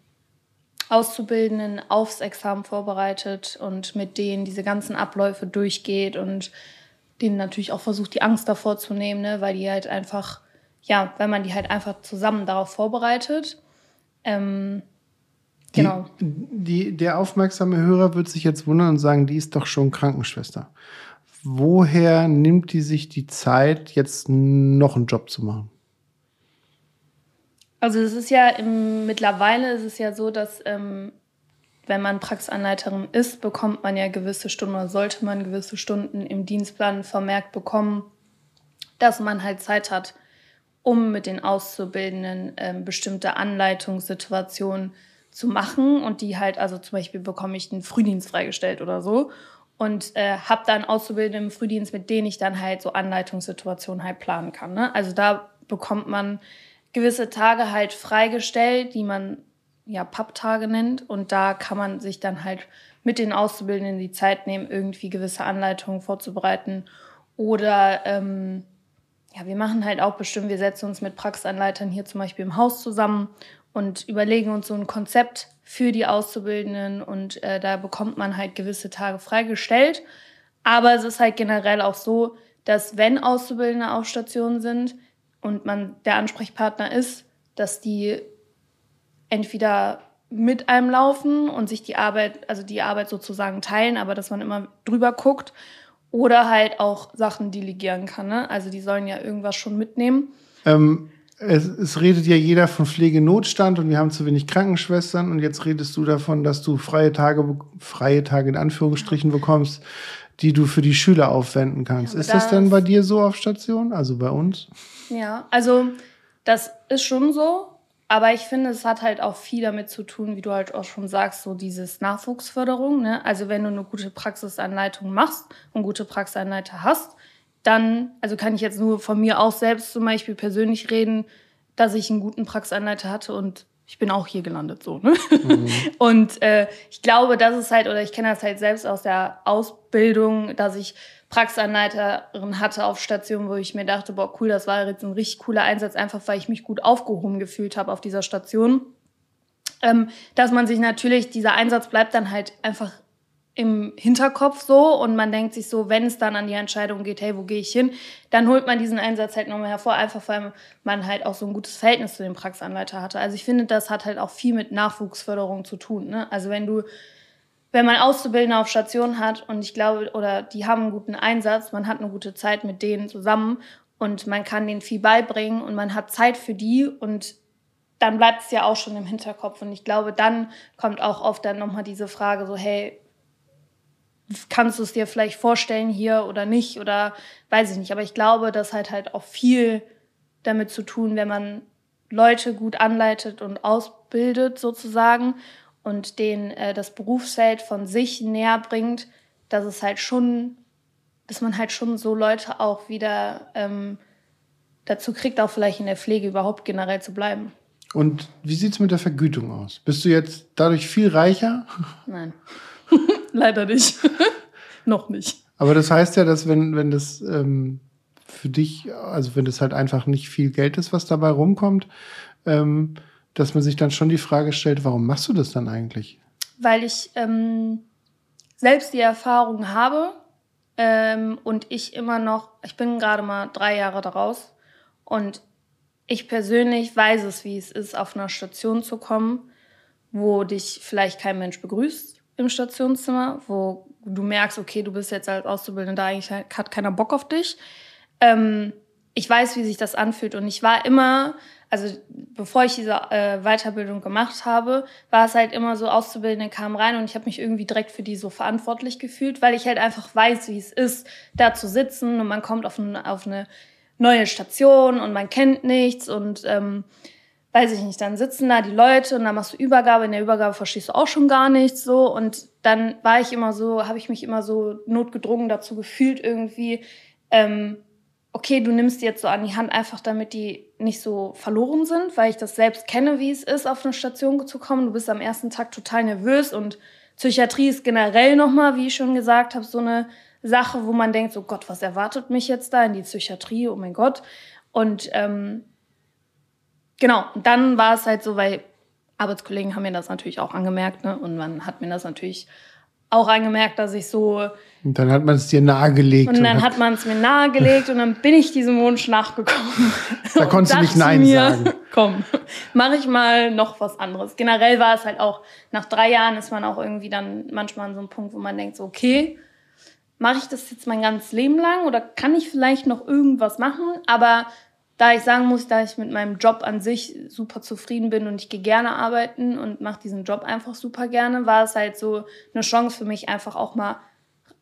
Auszubildenden aufs Examen vorbereitet und mit denen diese ganzen Abläufe durchgeht und denen natürlich auch versucht, die Angst davor zu nehmen, ne? weil die halt einfach, ja, wenn man die halt einfach zusammen darauf vorbereitet. Ähm, genau. Die, die, der aufmerksame Hörer wird sich jetzt wundern und sagen, die ist doch schon Krankenschwester. Woher nimmt die sich die Zeit, jetzt noch einen Job zu machen? Also es ist ja im, mittlerweile ist es ja so, dass ähm, wenn man Praxisanleiterin ist, bekommt man ja gewisse Stunden oder sollte man gewisse Stunden im Dienstplan vermerkt bekommen, dass man halt Zeit hat, um mit den Auszubildenden ähm, bestimmte Anleitungssituationen zu machen und die halt, also zum Beispiel bekomme ich einen Frühdienst freigestellt oder so und äh, habe dann Auszubildende im Frühdienst, mit denen ich dann halt so Anleitungssituationen halt planen kann. Ne? Also da bekommt man gewisse Tage halt freigestellt, die man ja Papptage nennt. Und da kann man sich dann halt mit den Auszubildenden die Zeit nehmen, irgendwie gewisse Anleitungen vorzubereiten. Oder ähm, ja, wir machen halt auch bestimmt, wir setzen uns mit Praxisanleitern hier zum Beispiel im Haus zusammen und überlegen uns so ein Konzept für die Auszubildenden und äh, da bekommt man halt gewisse Tage freigestellt. Aber es ist halt generell auch so, dass wenn Auszubildende auf Station sind, und man der Ansprechpartner ist, dass die entweder mit einem laufen und sich die Arbeit, also die Arbeit sozusagen teilen, aber dass man immer drüber guckt oder halt auch Sachen delegieren kann. Ne? Also die sollen ja irgendwas schon mitnehmen. Ähm, es, es, redet ja jeder von Pflegenotstand und wir haben zu wenig Krankenschwestern und jetzt redest du davon, dass du freie Tage, freie Tage in Anführungsstrichen bekommst. Die du für die Schüler aufwenden kannst. Ja, ist das das- denn bei dir so auf Station? Also bei uns? Ja, also das ist schon so, aber ich finde, es hat halt auch viel damit zu tun, wie du halt auch schon sagst, so dieses Nachwuchsförderung. Ne? Also wenn du eine gute Praxisanleitung machst und gute Praxisanleiter hast, dann, also kann ich jetzt nur von mir auch selbst zum Beispiel persönlich reden, dass ich einen guten Praxisanleiter hatte und ich bin auch hier gelandet so. Ne? Und äh, ich glaube, das ist halt, oder ich kenne das halt selbst aus der Ausbildung, dass ich Praxisanleiterin hatte auf Station, wo ich mir dachte, boah, cool, das war jetzt ein richtig cooler Einsatz, einfach weil ich mich gut aufgehoben gefühlt habe auf dieser Station. Ähm, dass man sich natürlich, dieser Einsatz bleibt dann halt einfach im Hinterkopf so und man denkt sich so, wenn es dann an die Entscheidung geht, hey, wo gehe ich hin, dann holt man diesen Einsatz halt nochmal hervor, einfach weil man halt auch so ein gutes Verhältnis zu dem Praxisanleiter hatte. Also ich finde, das hat halt auch viel mit Nachwuchsförderung zu tun. Ne? Also wenn du, wenn man Auszubildende auf Station hat und ich glaube, oder die haben einen guten Einsatz, man hat eine gute Zeit mit denen zusammen und man kann denen viel beibringen und man hat Zeit für die und dann bleibt es ja auch schon im Hinterkopf. Und ich glaube, dann kommt auch oft dann nochmal diese Frage so, hey, kannst du es dir vielleicht vorstellen hier oder nicht oder weiß ich nicht. Aber ich glaube, das hat halt auch viel damit zu tun, wenn man Leute gut anleitet und ausbildet sozusagen und denen äh, das Berufsfeld von sich näher bringt, dass es halt schon, dass man halt schon so Leute auch wieder ähm, dazu kriegt, auch vielleicht in der Pflege überhaupt generell zu bleiben. Und wie sieht's mit der Vergütung aus? Bist du jetzt dadurch viel reicher? Nein. Leider nicht. Noch nicht. Aber das heißt ja, dass wenn, wenn das ähm, für dich, also wenn das halt einfach nicht viel Geld ist, was dabei rumkommt, ähm, dass man sich dann schon die Frage stellt, warum machst du das dann eigentlich? Weil ich ähm, selbst die Erfahrung habe ähm, und ich immer noch, ich bin gerade mal drei Jahre daraus und ich persönlich weiß es, wie es ist, auf einer Station zu kommen, wo dich vielleicht kein Mensch begrüßt im Stationszimmer, wo du merkst, okay, du bist jetzt als Auszubildender da, eigentlich hat keiner Bock auf dich. Ähm, ich weiß, wie sich das anfühlt. Und ich war immer, also bevor ich diese äh, Weiterbildung gemacht habe, war es halt immer so, Auszubildende kamen rein und ich habe mich irgendwie direkt für die so verantwortlich gefühlt, weil ich halt einfach weiß, wie es ist, da zu sitzen. Und man kommt auf, ein, auf eine neue Station und man kennt nichts. Und ähm, weiß ich nicht, dann sitzen da die Leute und dann machst du Übergabe, in der Übergabe verstehst du auch schon gar nichts so und dann war ich immer so, habe ich mich immer so notgedrungen dazu gefühlt irgendwie, ähm, okay, du nimmst die jetzt so an die Hand, einfach damit die nicht so verloren sind, weil ich das selbst kenne, wie es ist, auf eine Station zu kommen. Du bist am ersten Tag total nervös und Psychiatrie ist generell nochmal, wie ich schon gesagt habe, so eine Sache, wo man denkt, so Gott, was erwartet mich jetzt da in die Psychiatrie, oh mein Gott. Und ähm, genau, und dann war es halt so, weil Arbeitskollegen haben mir das natürlich auch angemerkt, ne? Und man hat mir das natürlich auch angemerkt, dass ich so Und dann hat man es dir nahegelegt. und dann hat man es mir nahegelegt und dann bin ich diesem Wunsch nachgekommen. Da Und konntest du nicht Nein mir, sagen. Komm, mache ich mal noch was anderes. Generell war es halt auch, nach drei Jahren ist man auch irgendwie dann manchmal an so einem Punkt, wo man denkt, so, okay, mache ich das jetzt mein ganzes Leben lang oder kann ich vielleicht noch irgendwas machen? Aber da ich sagen muss, da ich mit meinem Job an sich super zufrieden bin und ich gehe gerne arbeiten und mache diesen Job einfach super gerne, war es halt so eine Chance für mich, einfach auch mal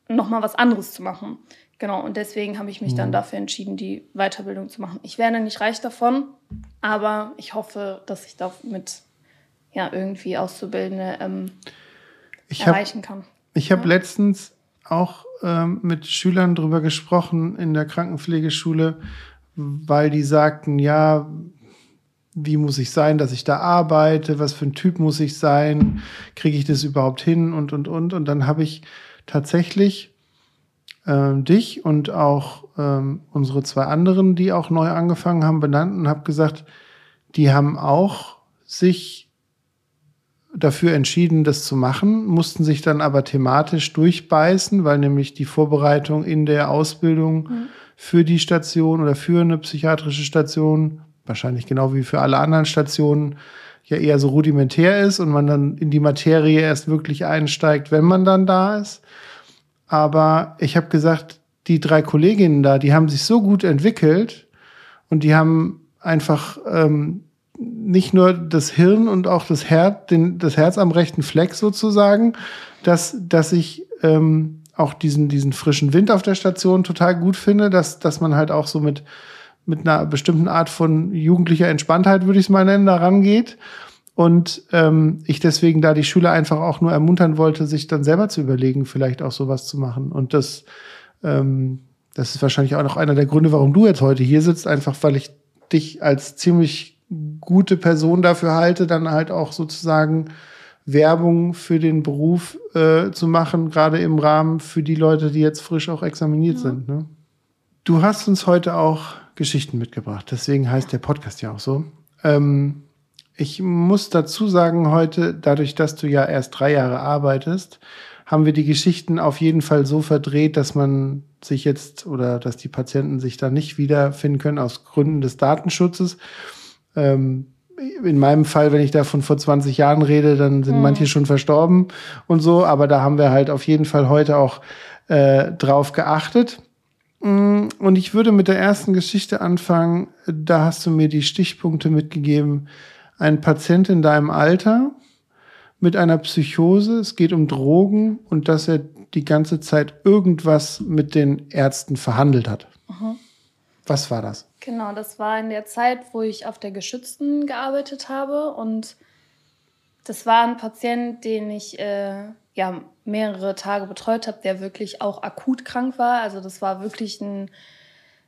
noch mal was anderes zu machen. Genau, und deswegen habe ich mich dann dafür entschieden, die Weiterbildung zu machen. Ich werde nicht reich davon, aber ich hoffe, dass ich damit ja irgendwie Auszubildende ähm, ich habe erreichen kann. ich hab letztens auch ähm, mit Schülern drüber gesprochen in der Krankenpflegeschule, weil die sagten, ja, wie muss ich sein, dass ich da arbeite, was für ein Typ muss ich sein, kriege ich das überhaupt hin? Und, und, und. Und dann habe ich tatsächlich ähm, dich und auch ähm, unsere zwei anderen, die auch neu angefangen haben, benannt und habe gesagt, die haben auch sich dafür entschieden, das zu machen, mussten sich dann aber thematisch durchbeißen, weil nämlich die Vorbereitung in der Ausbildung für die Station oder für eine psychiatrische Station, wahrscheinlich genau wie für alle anderen Stationen, ja eher so rudimentär ist und man dann in die Materie erst wirklich einsteigt, wenn man dann da ist. Aber ich habe gesagt, die drei Kolleginnen da, die haben sich so gut entwickelt und die haben einfach ähm, nicht nur das Hirn und auch das Herz, den, das Herz am rechten Fleck sozusagen, dass, dass ich ähm, auch diesen, diesen frischen Wind auf der Station total gut finde, dass, dass man halt auch so mit, mit einer bestimmten Art von jugendlicher Entspanntheit, würde ich es mal nennen, da rangeht. Und ähm, ich deswegen da die Schüler einfach auch nur ermuntern wollte, sich dann selber zu überlegen, vielleicht auch sowas zu machen. Und das, ähm, das ist wahrscheinlich auch noch einer der Gründe, warum du jetzt heute hier sitzt, einfach weil ich dich als ziemlich gute Person dafür halte, dann halt auch sozusagen Werbung für den Beruf äh, zu machen, gerade im Rahmen für die Leute, die jetzt frisch auch examiniert ja. sind. Ne? Du hast uns heute auch Geschichten mitgebracht, deswegen heißt der Podcast ja auch so. Ähm, ich muss dazu sagen, heute, dadurch, dass du ja erst drei Jahre arbeitest, haben wir die Geschichten auf jeden Fall so verdreht, dass man sich jetzt oder dass die Patienten sich da nicht wiederfinden können aus Gründen des Datenschutzes. Ähm, in meinem Fall, wenn ich da von vor 20 Jahren rede, dann sind mhm. manche schon verstorben und so, aber da haben wir halt auf jeden Fall heute auch äh, drauf geachtet. Mm, und ich würde mit der ersten Geschichte anfangen. Da hast du mir die Stichpunkte mitgegeben, ein Patient in deinem Alter mit einer Psychose, es geht um Drogen und dass er die ganze Zeit irgendwas mit den Ärzten verhandelt hat. Mhm. Was war das? Genau, das war in der Zeit, wo ich auf der Geschützten gearbeitet habe und das war ein Patient, den ich äh, ja mehrere Tage betreut habe, der wirklich auch akut krank war. Also das war wirklich ein,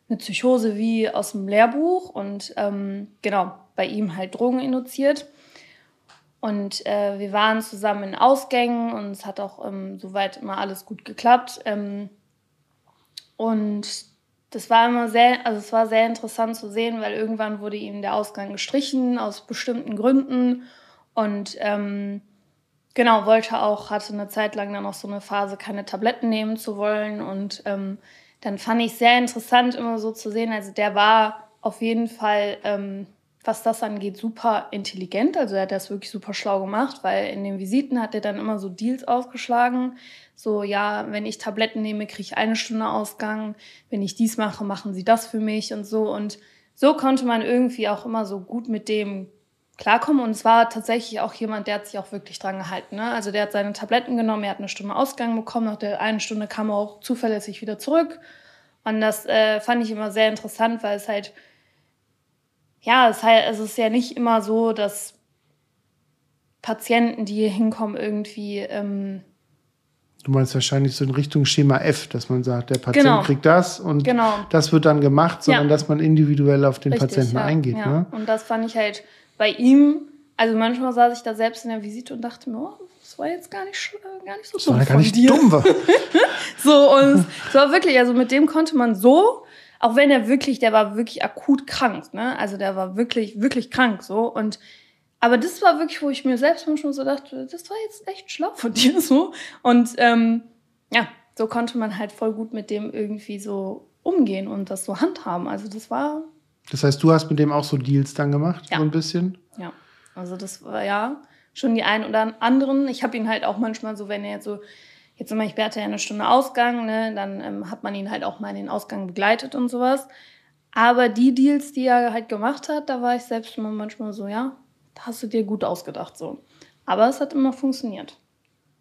eine Psychose wie aus dem Lehrbuch und ähm, genau bei ihm halt Drogen induziert. Und äh, wir waren zusammen in Ausgängen und es hat auch ähm, soweit immer alles gut geklappt. Ähm, und das war immer sehr, also es war sehr interessant zu sehen, weil irgendwann wurde ihm der Ausgang gestrichen aus bestimmten Gründen. Und ähm, genau, wollte auch, hatte eine Zeit lang dann noch so eine Phase, keine Tabletten nehmen zu wollen. Und ähm, dann fand ich sehr interessant, immer so zu sehen. Also der war auf jeden Fall ähm, was das angeht, super intelligent. Also er hat das wirklich super schlau gemacht, weil in den Visiten hat er dann immer so Deals aufgeschlagen. So, ja, wenn ich Tabletten nehme, kriege ich eine Stunde Ausgang. Wenn ich dies mache, machen sie das für mich und so. Und so konnte man irgendwie auch immer so gut mit dem klarkommen. Und es war tatsächlich auch jemand, der hat sich auch wirklich dran gehalten. Ne? Also der hat seine Tabletten genommen, er hat eine Stunde Ausgang bekommen. Nach der einen Stunde kam er auch zuverlässig wieder zurück. Und das äh, fand ich immer sehr interessant, weil es halt ja, es, halt, es ist ja nicht immer so, dass Patienten, die hier hinkommen, irgendwie. Ähm, du meinst wahrscheinlich so in Richtung Schema F, dass man sagt, der Patient genau. kriegt das und genau. das wird dann gemacht, sondern ja. dass man individuell auf den Richtig, Patienten ja. eingeht. Ja. Ne? Und das fand ich halt bei ihm, also manchmal saß ich da selbst in der Visite und dachte mir, oh, das war jetzt gar nicht, gar nicht so dumm. Das war gar nicht dir. dumm. So, und es war wirklich, also mit dem konnte man so auch wenn er wirklich, der war wirklich akut krank, ne? Also der war wirklich, wirklich krank so. Und aber das war wirklich, wo ich mir selbst manchmal so dachte, das war jetzt echt schlau von dir so. Und ähm, ja, so konnte man halt voll gut mit dem irgendwie so umgehen und das so handhaben. Also das war. Das heißt, du hast mit dem auch so Deals dann gemacht, ja. so ein bisschen? Ja. Also das war ja schon die einen oder anderen. Ich habe ihn halt auch manchmal so, wenn er jetzt so Jetzt zum Beispiel hatte er eine Stunde Ausgang, ne? dann ähm, hat man ihn halt auch mal in den Ausgang begleitet und sowas. Aber die Deals, die er halt gemacht hat, da war ich selbst immer manchmal so, ja, hast du dir gut ausgedacht so. Aber es hat immer funktioniert.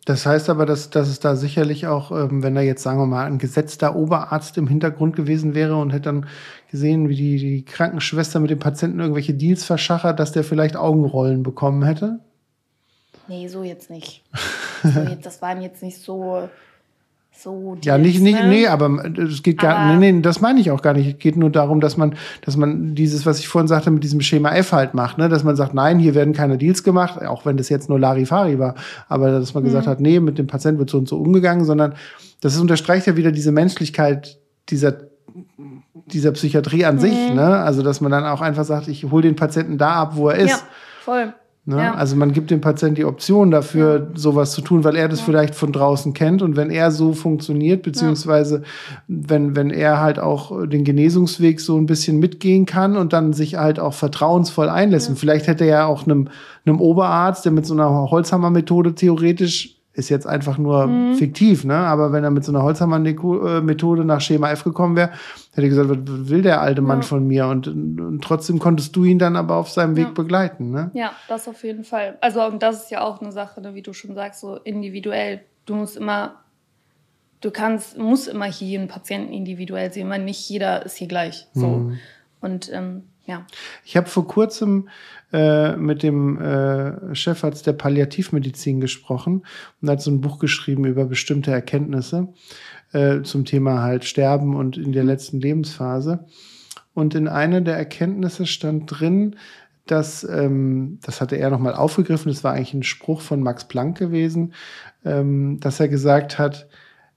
Das heißt aber, dass, dass es da sicherlich auch, ähm, wenn da jetzt, sagen wir mal, ein gesetzter Oberarzt im Hintergrund gewesen wäre und hätte dann gesehen, wie die, die Krankenschwester mit dem Patienten irgendwelche Deals verschachert, dass der vielleicht Augenrollen bekommen hätte? Nee, so jetzt nicht. so jetzt, das waren jetzt nicht so. So ja, nicht, nicht, ne? nee, aber es geht gar, aber nee, nee, das meine ich auch gar nicht. Es geht nur darum, dass man, dass man dieses, was ich vorhin sagte, mit diesem Schema F halt macht, ne, dass man sagt, nein, hier werden keine Deals gemacht, auch wenn das jetzt nur Larifari war, aber dass man mhm. gesagt hat, nee, mit dem Patienten wird so und so umgegangen, sondern das unterstreicht ja wieder diese Menschlichkeit dieser dieser Psychiatrie an mhm. sich, ne? Also, dass man dann auch einfach sagt, ich hole den Patienten da ab, wo er ist. Ja, voll. Ne? Ja. Also man gibt dem Patienten die Option dafür, ja. sowas zu tun, weil er das ja. vielleicht von draußen kennt und wenn er so funktioniert, beziehungsweise wenn, wenn er halt auch den Genesungsweg so ein bisschen mitgehen kann und dann sich halt auch vertrauensvoll einlässt. Und vielleicht hätte er ja auch einem, einem Oberarzt, der mit so einer Holzhammermethode theoretisch ist jetzt einfach nur mhm. fiktiv, ne? Aber wenn er mit so einer Holzhammer-Methode nach Schema F gekommen wäre, hätte er gesagt, was will der alte Mann ja. von mir? Und, und, trotzdem konntest du ihn dann aber auf seinem Weg ja. begleiten, ne? Ja, das auf jeden Fall. Also, und das ist ja auch eine Sache, ne, wie du schon sagst, so individuell. Du musst immer du kannst, musst immer hier jeden Patienten individuell sehen, weil nicht jeder ist hier gleich. So. Mhm. Und ähm, ja. Ich habe vor kurzem äh, mit dem äh, Chefarzt der Palliativmedizin gesprochen und hat so ein Buch geschrieben über bestimmte Erkenntnisse äh, zum Thema halt Sterben und in der letzten Lebensphase. Und in einer der Erkenntnisse stand drin, dass, ähm, das hatte er nochmal aufgegriffen, das war eigentlich ein Spruch von Max Planck gewesen, ähm, dass er gesagt hat,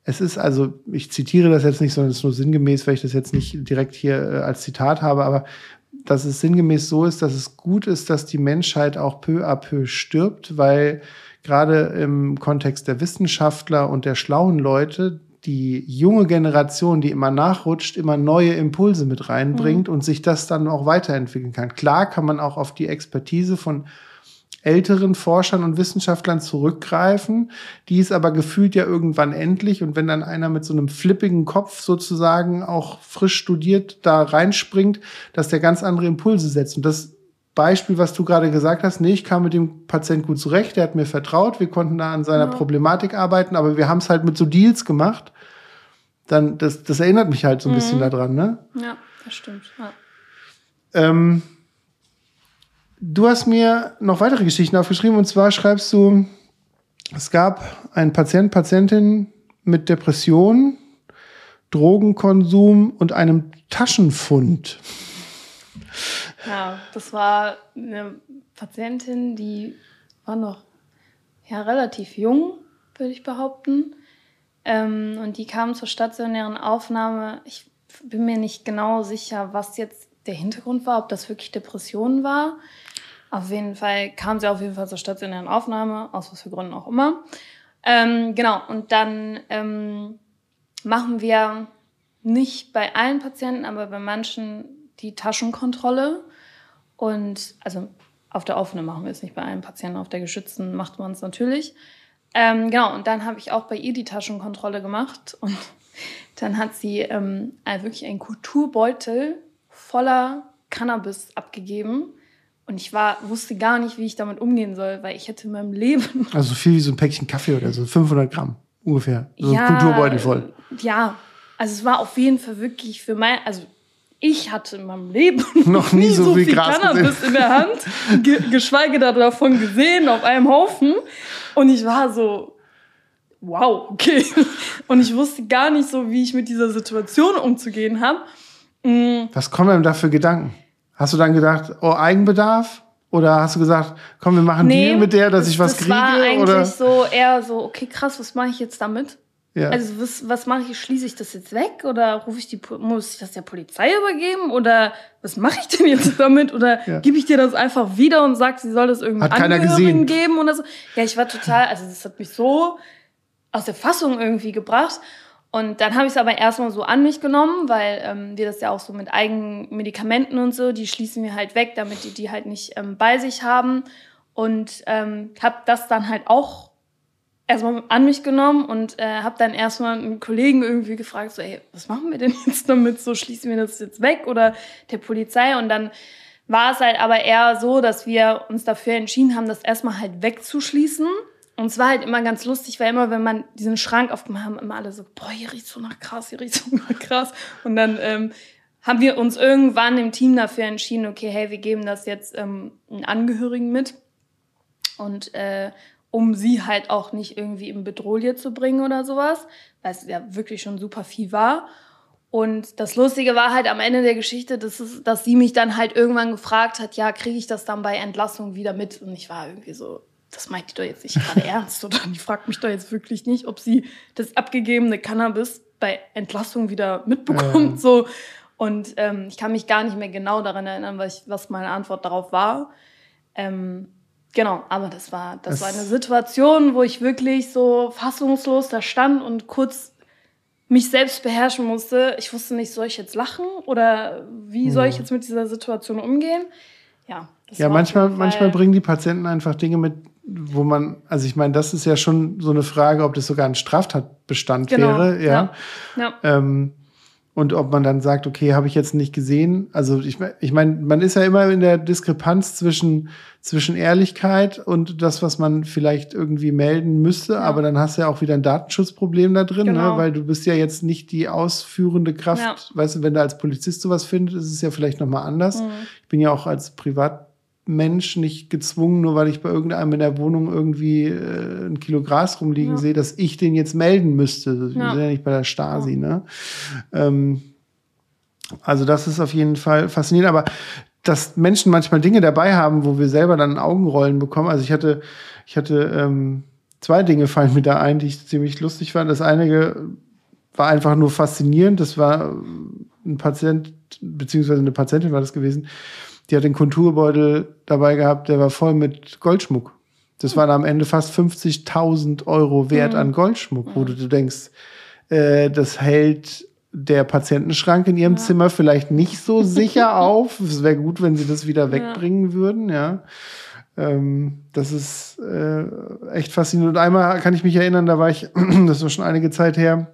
es ist also, ich zitiere das jetzt nicht, sondern es ist nur sinngemäß, weil ich das jetzt nicht direkt hier äh, als Zitat habe, aber dass es sinngemäß so ist, dass es gut ist, dass die Menschheit auch peu à peu stirbt, weil gerade im Kontext der Wissenschaftler und der schlauen Leute die junge Generation, die immer nachrutscht, immer neue Impulse mit reinbringt mhm. und sich das dann auch weiterentwickeln kann. Klar kann man auch auf die Expertise von älteren Forschern und Wissenschaftlern zurückgreifen. Die ist aber gefühlt ja irgendwann endlich. Und wenn dann einer mit so einem flippigen Kopf sozusagen auch frisch studiert da reinspringt, dass der ganz andere Impulse setzt. Und das Beispiel, was du gerade gesagt hast, nee, ich kam mit dem Patient gut zurecht, der hat mir vertraut, wir konnten da an seiner ja. Problematik arbeiten, aber wir haben es halt mit so Deals gemacht. Dann, das, das erinnert mich halt so ein mhm. bisschen daran, ne? Ja, das stimmt. Ja. Ähm, Du hast mir noch weitere Geschichten aufgeschrieben und zwar schreibst du, es gab einen Patient, Patientin mit Depression, Drogenkonsum und einem Taschenfund. Ja, das war eine Patientin, die war noch ja, relativ jung, würde ich behaupten. Ähm, und die kam zur stationären Aufnahme. Ich bin mir nicht genau sicher, was jetzt der Hintergrund war, ob das wirklich Depression war. Auf jeden Fall kam sie auf jeden Fall zur stationären Aufnahme, aus was für Gründen auch immer. Ähm, genau, und dann ähm, machen wir nicht bei allen Patienten, aber bei manchen die Taschenkontrolle. Und also auf der offenen machen wir es nicht bei allen Patienten, auf der geschützten macht man es natürlich. Ähm, genau, und dann habe ich auch bei ihr die Taschenkontrolle gemacht und dann hat sie ähm, wirklich einen Kulturbeutel voller Cannabis abgegeben und ich war, wusste gar nicht, wie ich damit umgehen soll, weil ich hätte in meinem Leben. Also viel wie so ein Päckchen Kaffee oder so, 500 Gramm ungefähr. So ja, ein Kulturbeutel voll. Ja, also es war auf jeden Fall wirklich für mein, also ich hatte in meinem Leben noch nie so, so viel, viel Cannabis in der Hand, ge geschweige davon gesehen auf einem Haufen. Und ich war so, wow, okay. Und ich wusste gar nicht so, wie ich mit dieser Situation umzugehen habe. Mhm. Was kommen einem da für Gedanken? Hast du dann gedacht, oh, Eigenbedarf? Oder hast du gesagt, komm, wir machen nee, Deal mit der, dass das, ich was das kriege? Das war eigentlich oder? so eher so, okay, krass, was mache ich jetzt damit? Ja. Also was, was mache ich? Schließe ich das jetzt weg? Oder rufe ich die muss ich das der Polizei übergeben? Oder was mache ich denn jetzt damit? Oder ja. gebe ich dir das einfach wieder und sag, sie soll das irgendwie Angehörigen geben oder so? Ja, ich war total, also das hat mich so aus der Fassung irgendwie gebracht. Und dann habe ich es aber erstmal so an mich genommen, weil ähm, wir das ja auch so mit eigenen Medikamenten und so, die schließen wir halt weg, damit die die halt nicht ähm, bei sich haben. Und ähm, habe das dann halt auch erstmal an mich genommen und äh, habe dann erstmal einen Kollegen irgendwie gefragt, so, ey, was machen wir denn jetzt damit? So schließen wir das jetzt weg oder der Polizei? Und dann war es halt aber eher so, dass wir uns dafür entschieden haben, das erstmal halt wegzuschließen und es war halt immer ganz lustig, weil immer, wenn man diesen Schrank aufgemacht haben, immer alle so, boah, hier riecht so nach krass, hier riecht so nach krass. Und dann ähm, haben wir uns irgendwann im Team dafür entschieden, okay, hey, wir geben das jetzt ähm, einen Angehörigen mit. Und äh, um sie halt auch nicht irgendwie in Bedrohung zu bringen oder sowas, weil es ja wirklich schon super viel war. Und das Lustige war halt am Ende der Geschichte, dass, es, dass sie mich dann halt irgendwann gefragt hat, ja, kriege ich das dann bei Entlassung wieder mit? Und ich war irgendwie so, das meint die doch jetzt nicht gerade ernst, oder? Die fragt mich doch jetzt wirklich nicht, ob sie das abgegebene Cannabis bei Entlassung wieder mitbekommt. Ja. So. Und ähm, ich kann mich gar nicht mehr genau daran erinnern, was, ich, was meine Antwort darauf war. Ähm, genau, aber das war, das, das war eine Situation, wo ich wirklich so fassungslos da stand und kurz mich selbst beherrschen musste. Ich wusste nicht, soll ich jetzt lachen oder wie soll ich jetzt mit dieser Situation umgehen? Ja, ja manchmal, manchmal bringen die Patienten einfach Dinge mit, wo man, also ich meine, das ist ja schon so eine Frage, ob das sogar ein Straftatbestand genau, wäre, ja. ja. ja. Ähm, und ob man dann sagt, okay, habe ich jetzt nicht gesehen. Also ich, ich meine, man ist ja immer in der Diskrepanz zwischen, zwischen Ehrlichkeit und das, was man vielleicht irgendwie melden müsste, ja. aber dann hast du ja auch wieder ein Datenschutzproblem da drin, ne? genau. ne? weil du bist ja jetzt nicht die ausführende Kraft. Ja. Weißt du, wenn du als Polizist sowas findest, ist es ja vielleicht nochmal anders. Mhm. Ich bin ja auch als Privatmensch nicht gezwungen, nur weil ich bei irgendeinem in der Wohnung irgendwie äh, ein Kilo Gras rumliegen ja. sehe, dass ich den jetzt melden müsste. Wir ja. sind ja nicht bei der Stasi, ja. ne? Ähm, also das ist auf jeden Fall faszinierend, aber dass Menschen manchmal Dinge dabei haben, wo wir selber dann Augenrollen bekommen. Also ich hatte, ich hatte ähm, zwei Dinge fallen mir da ein, die ich ziemlich lustig fand. Das eine war einfach nur faszinierend. Das war ein Patient, beziehungsweise eine Patientin war das gewesen, die hat den Konturbeutel dabei gehabt, der war voll mit Goldschmuck. Das waren am Ende fast 50.000 Euro wert mhm. an Goldschmuck, wo du, du denkst, äh, das hält der Patientenschrank in ihrem ja. Zimmer vielleicht nicht so sicher auf. Es wäre gut, wenn sie das wieder wegbringen ja. würden, ja. Ähm, das ist äh, echt faszinierend. Und einmal kann ich mich erinnern, da war ich, das ist schon einige Zeit her,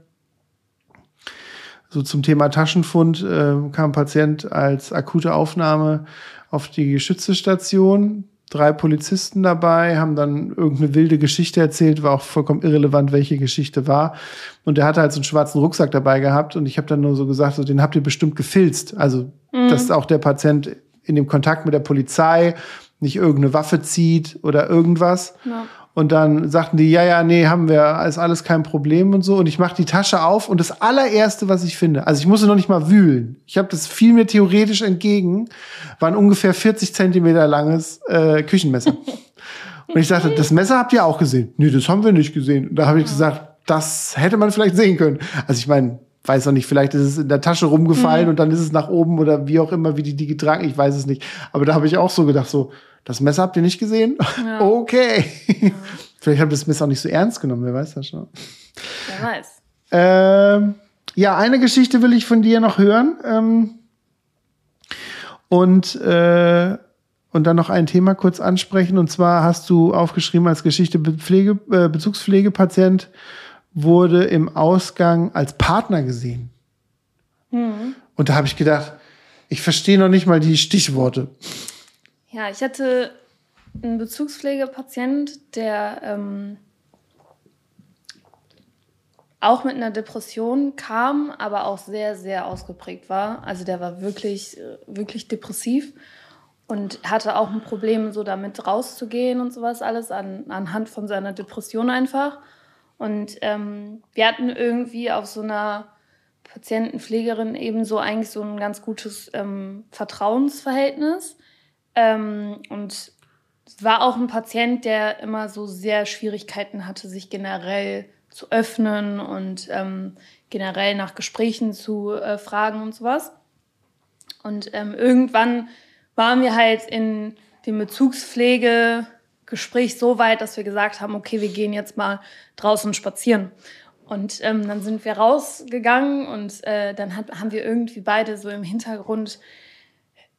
so zum Thema Taschenfund äh, kam ein Patient als akute Aufnahme auf die Geschützestation drei Polizisten dabei, haben dann irgendeine wilde Geschichte erzählt, war auch vollkommen irrelevant, welche Geschichte war. Und er hatte halt so einen schwarzen Rucksack dabei gehabt und ich habe dann nur so gesagt, so, den habt ihr bestimmt gefilzt. Also, mhm. dass auch der Patient in dem Kontakt mit der Polizei nicht irgendeine Waffe zieht oder irgendwas. Ja. Und dann sagten die, ja, ja, nee, haben wir, ist alles kein Problem und so. Und ich mache die Tasche auf und das allererste, was ich finde, also ich musste noch nicht mal wühlen. Ich habe das viel mir theoretisch entgegen, war ein ungefähr 40 Zentimeter langes äh, Küchenmesser. und ich sagte, das Messer habt ihr auch gesehen. Nee, das haben wir nicht gesehen. Und da habe ich gesagt, das hätte man vielleicht sehen können. Also ich meine, weiß auch nicht, vielleicht ist es in der Tasche rumgefallen mhm. und dann ist es nach oben oder wie auch immer, wie die die getragen, ich weiß es nicht. Aber da habe ich auch so gedacht, so, das Messer habt ihr nicht gesehen? Ja. Okay. Ja. Vielleicht habt ihr das Messer auch nicht so ernst genommen, wer weiß das schon. Wer weiß. Ähm, ja, eine Geschichte will ich von dir noch hören. Ähm, und, äh, und dann noch ein Thema kurz ansprechen. Und zwar hast du aufgeschrieben als Geschichte Pflege, äh, Bezugspflegepatient wurde im Ausgang als Partner gesehen. Mhm. Und da habe ich gedacht, ich verstehe noch nicht mal die Stichworte. Ja, ich hatte einen Bezugspflegepatient, der ähm, auch mit einer Depression kam, aber auch sehr, sehr ausgeprägt war. Also der war wirklich, äh, wirklich depressiv und hatte auch ein Problem, so damit rauszugehen und sowas alles an, anhand von seiner Depression einfach. Und ähm, wir hatten irgendwie auf so einer Patientenpflegerin eben so eigentlich so ein ganz gutes ähm, Vertrauensverhältnis. Ähm, und war auch ein Patient, der immer so sehr Schwierigkeiten hatte, sich generell zu öffnen und ähm, generell nach Gesprächen zu äh, fragen und sowas. Und ähm, irgendwann waren wir halt in dem Bezugspflegegespräch so weit, dass wir gesagt haben, okay, wir gehen jetzt mal draußen spazieren. Und ähm, dann sind wir rausgegangen und äh, dann hat, haben wir irgendwie beide so im Hintergrund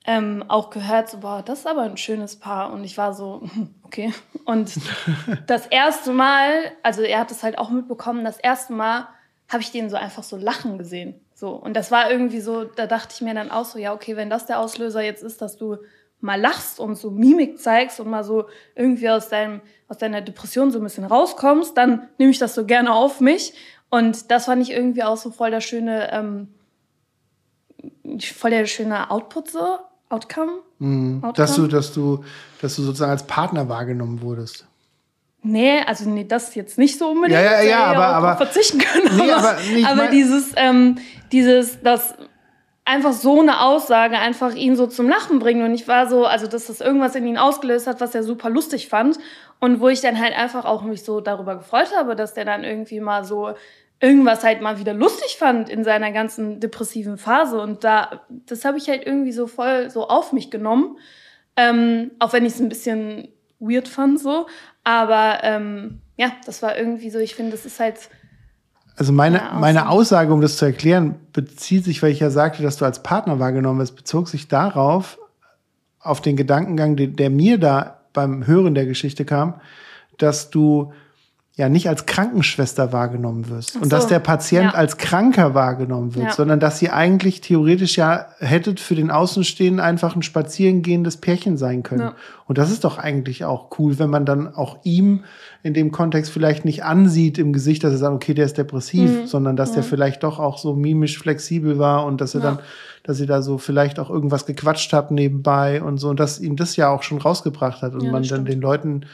ähm, auch gehört, so, boah, das ist aber ein schönes Paar. Und ich war so, okay. Und das erste Mal, also er hat es halt auch mitbekommen, das erste Mal habe ich den so einfach so lachen gesehen. So. Und das war irgendwie so, da dachte ich mir dann auch so, ja, okay, wenn das der Auslöser jetzt ist, dass du mal lachst und so Mimik zeigst und mal so irgendwie aus, deinem, aus deiner Depression so ein bisschen rauskommst, dann nehme ich das so gerne auf mich. Und das fand ich irgendwie auch so voll der schöne, ähm, voll der schöne Output so. Outcome. Mhm. Outcome. Dass du, dass du, dass du sozusagen als Partner wahrgenommen wurdest. Nee, also nee, das jetzt nicht so unbedingt. Ja, ja, ja, aber, aber verzichten können. Nee, aber, aber, aber dieses, ähm, dieses, das einfach so eine Aussage einfach ihn so zum Lachen bringt und ich war so, also dass das irgendwas in ihn ausgelöst hat, was er super lustig fand und wo ich dann halt einfach auch mich so darüber gefreut habe, dass der dann irgendwie mal so irgendwas halt mal wieder lustig fand in seiner ganzen depressiven Phase. Und da, das habe ich halt irgendwie so voll so auf mich genommen. Ähm, auch wenn ich es ein bisschen weird fand, so. Aber ähm, ja, das war irgendwie so, ich finde, das ist halt. Also meine, ja, meine Aussage, um das zu erklären, bezieht sich, weil ich ja sagte, dass du als Partner wahrgenommen wirst, bezog sich darauf, auf den Gedankengang, der, der mir da beim Hören der Geschichte kam, dass du ja nicht als Krankenschwester wahrgenommen wirst so. und dass der Patient ja. als Kranker wahrgenommen wird, ja. sondern dass sie eigentlich theoretisch ja hättet für den Außenstehenden einfach ein spazierengehendes Pärchen sein können. Ja. Und das ist doch eigentlich auch cool, wenn man dann auch ihm in dem Kontext vielleicht nicht ansieht im Gesicht, dass er sagt, okay, der ist depressiv, mhm. sondern dass der vielleicht doch auch so mimisch flexibel war und dass er dann, dass ihr da so vielleicht auch irgendwas gequatscht habt nebenbei und so und dass ihm das ja auch schon rausgebracht hat und man dann den Leuten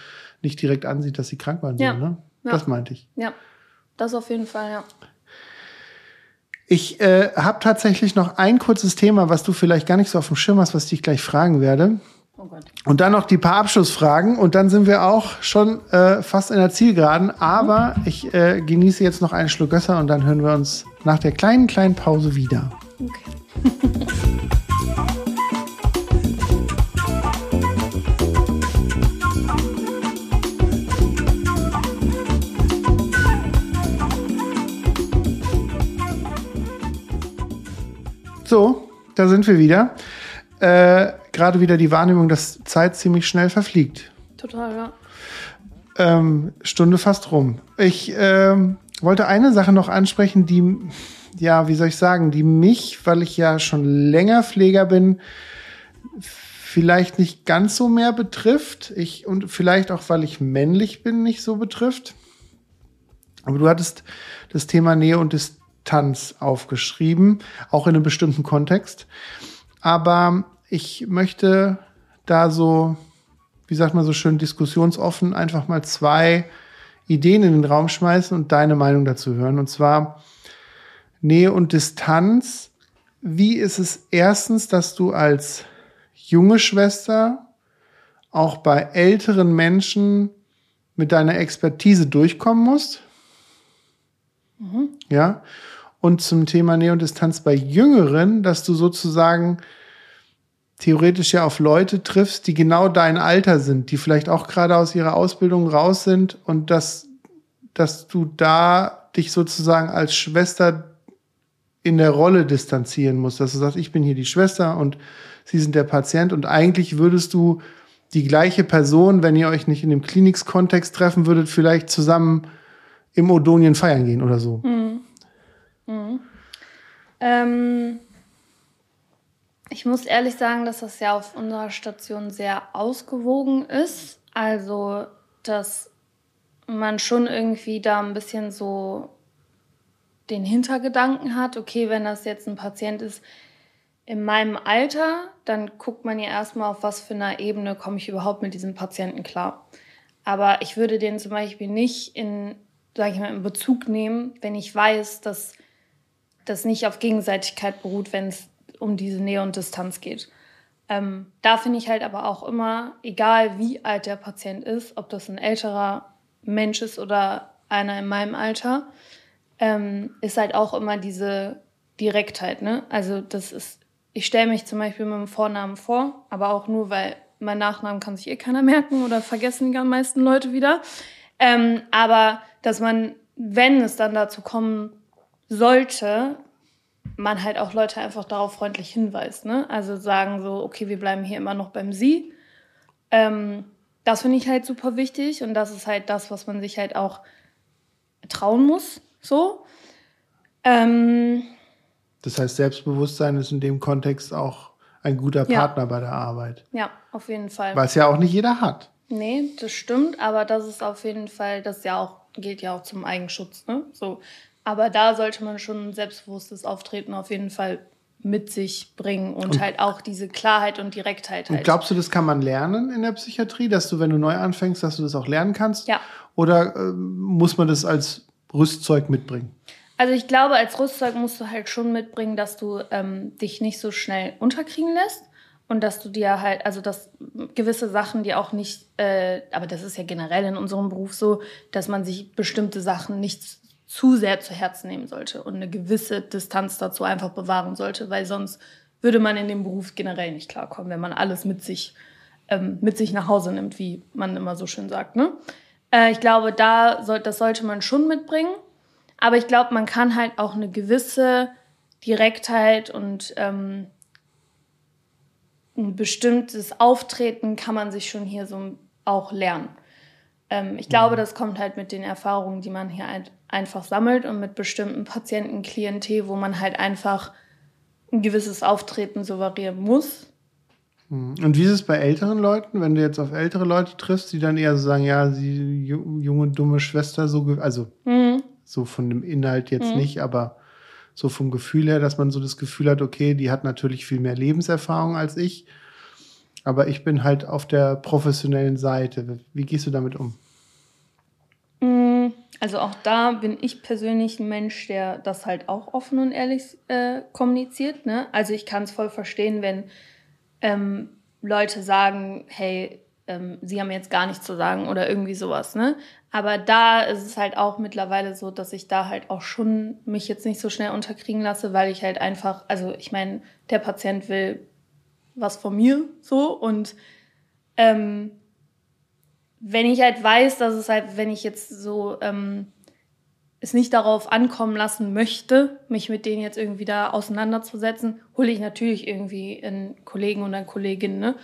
nicht direkt ansieht, dass sie krank waren. Ja. Ne? Ja. Das meinte ich. Ja, das auf jeden Fall, ja. Ich äh, habe tatsächlich noch ein kurzes Thema, was du vielleicht gar nicht so auf dem Schirm hast, was ich dich gleich fragen werde. Oh Gott. Und dann noch die paar Abschlussfragen und dann sind wir auch schon äh, fast in der Zielgeraden. Aber ich äh, genieße jetzt noch einen Schluck Gösser und dann hören wir uns nach der kleinen, kleinen Pause wieder. Okay. So, da sind wir wieder. Äh, Gerade wieder die Wahrnehmung, dass Zeit ziemlich schnell verfliegt. Total, ja. Ähm, Stunde fast rum. Ich ähm, wollte eine Sache noch ansprechen, die, ja, wie soll ich sagen, die mich, weil ich ja schon länger Pfleger bin, vielleicht nicht ganz so mehr betrifft. Ich, und vielleicht auch, weil ich männlich bin, nicht so betrifft. Aber du hattest das Thema Nähe und Distanz Tanz aufgeschrieben, auch in einem bestimmten Kontext. Aber ich möchte da so, wie sagt man so schön, diskussionsoffen einfach mal zwei Ideen in den Raum schmeißen und deine Meinung dazu hören. Und zwar Nähe und Distanz. Wie ist es erstens, dass du als junge Schwester auch bei älteren Menschen mit deiner Expertise durchkommen musst? Mhm. Ja. Und zum Thema Nähe und Distanz bei Jüngeren, dass du sozusagen theoretisch ja auf Leute triffst, die genau dein Alter sind, die vielleicht auch gerade aus ihrer Ausbildung raus sind und dass, dass du da dich sozusagen als Schwester in der Rolle distanzieren musst, dass du sagst, ich bin hier die Schwester und sie sind der Patient und eigentlich würdest du die gleiche Person, wenn ihr euch nicht in dem Klinikskontext treffen würdet, vielleicht zusammen im Odonien feiern gehen oder so. Mhm. Ähm, ich muss ehrlich sagen, dass das ja auf unserer Station sehr ausgewogen ist. Also, dass man schon irgendwie da ein bisschen so den Hintergedanken hat, okay, wenn das jetzt ein Patient ist in meinem Alter, dann guckt man ja erstmal, auf was für einer Ebene komme ich überhaupt mit diesem Patienten klar. Aber ich würde den zum Beispiel nicht in, sage ich mal, in Bezug nehmen, wenn ich weiß, dass das nicht auf Gegenseitigkeit beruht, wenn es um diese Nähe und Distanz geht. Ähm, da finde ich halt aber auch immer, egal wie alt der Patient ist, ob das ein älterer Mensch ist oder einer in meinem Alter, ähm, ist halt auch immer diese Direktheit. Ne? Also das ist, ich stelle mich zum Beispiel mit dem Vornamen vor, aber auch nur, weil mein Nachnamen kann sich eh keiner merken oder vergessen die meisten Leute wieder. Ähm, aber dass man, wenn es dann dazu kommen sollte man halt auch Leute einfach darauf freundlich hinweist. Ne? Also sagen so, okay, wir bleiben hier immer noch beim Sie. Ähm, das finde ich halt super wichtig und das ist halt das, was man sich halt auch trauen muss. So. Ähm, das heißt, Selbstbewusstsein ist in dem Kontext auch ein guter Partner ja. bei der Arbeit. Ja, auf jeden Fall. Weil es ja auch nicht jeder hat. Nee, das stimmt, aber das ist auf jeden Fall, das ja auch, gilt ja auch zum Eigenschutz. Ne? So, aber da sollte man schon ein selbstbewusstes Auftreten auf jeden Fall mit sich bringen und, und halt auch diese Klarheit und Direktheit. Halt. Und glaubst du, das kann man lernen in der Psychiatrie, dass du, wenn du neu anfängst, dass du das auch lernen kannst? Ja. Oder äh, muss man das als Rüstzeug mitbringen? Also ich glaube, als Rüstzeug musst du halt schon mitbringen, dass du ähm, dich nicht so schnell unterkriegen lässt und dass du dir halt, also dass gewisse Sachen die auch nicht, äh, aber das ist ja generell in unserem Beruf so, dass man sich bestimmte Sachen nicht zu sehr zu Herzen nehmen sollte und eine gewisse Distanz dazu einfach bewahren sollte, weil sonst würde man in dem Beruf generell nicht klarkommen, wenn man alles mit sich, ähm, mit sich nach Hause nimmt, wie man immer so schön sagt. Ne? Äh, ich glaube, da soll, das sollte man schon mitbringen. Aber ich glaube, man kann halt auch eine gewisse Direktheit und ähm, ein bestimmtes Auftreten kann man sich schon hier so auch lernen. Ähm, ich glaube, das kommt halt mit den Erfahrungen, die man hier ein, einfach sammelt und mit bestimmten Patientenklientel, wo man halt einfach ein gewisses Auftreten souverinieren muss. Hm. Und wie ist es bei älteren Leuten, wenn du jetzt auf ältere Leute triffst, die dann eher so sagen, ja, sie junge, dumme Schwester, so, also mhm. so von dem Inhalt jetzt mhm. nicht, aber so vom Gefühl her, dass man so das Gefühl hat, okay, die hat natürlich viel mehr Lebenserfahrung als ich, aber ich bin halt auf der professionellen Seite. Wie gehst du damit um? Mm, also auch da bin ich persönlich ein Mensch, der das halt auch offen und ehrlich äh, kommuniziert. Ne? Also ich kann es voll verstehen, wenn ähm, Leute sagen, hey, ähm, sie haben jetzt gar nichts zu sagen oder irgendwie sowas. Ne? Aber da ist es halt auch mittlerweile so, dass ich da halt auch schon mich jetzt nicht so schnell unterkriegen lasse, weil ich halt einfach, also ich meine, der Patient will was von mir so und ähm, wenn ich halt weiß, dass es halt, wenn ich jetzt so ähm, es nicht darauf ankommen lassen möchte, mich mit denen jetzt irgendwie da auseinanderzusetzen, hole ich natürlich irgendwie einen Kollegen und eine Kollegin, ne?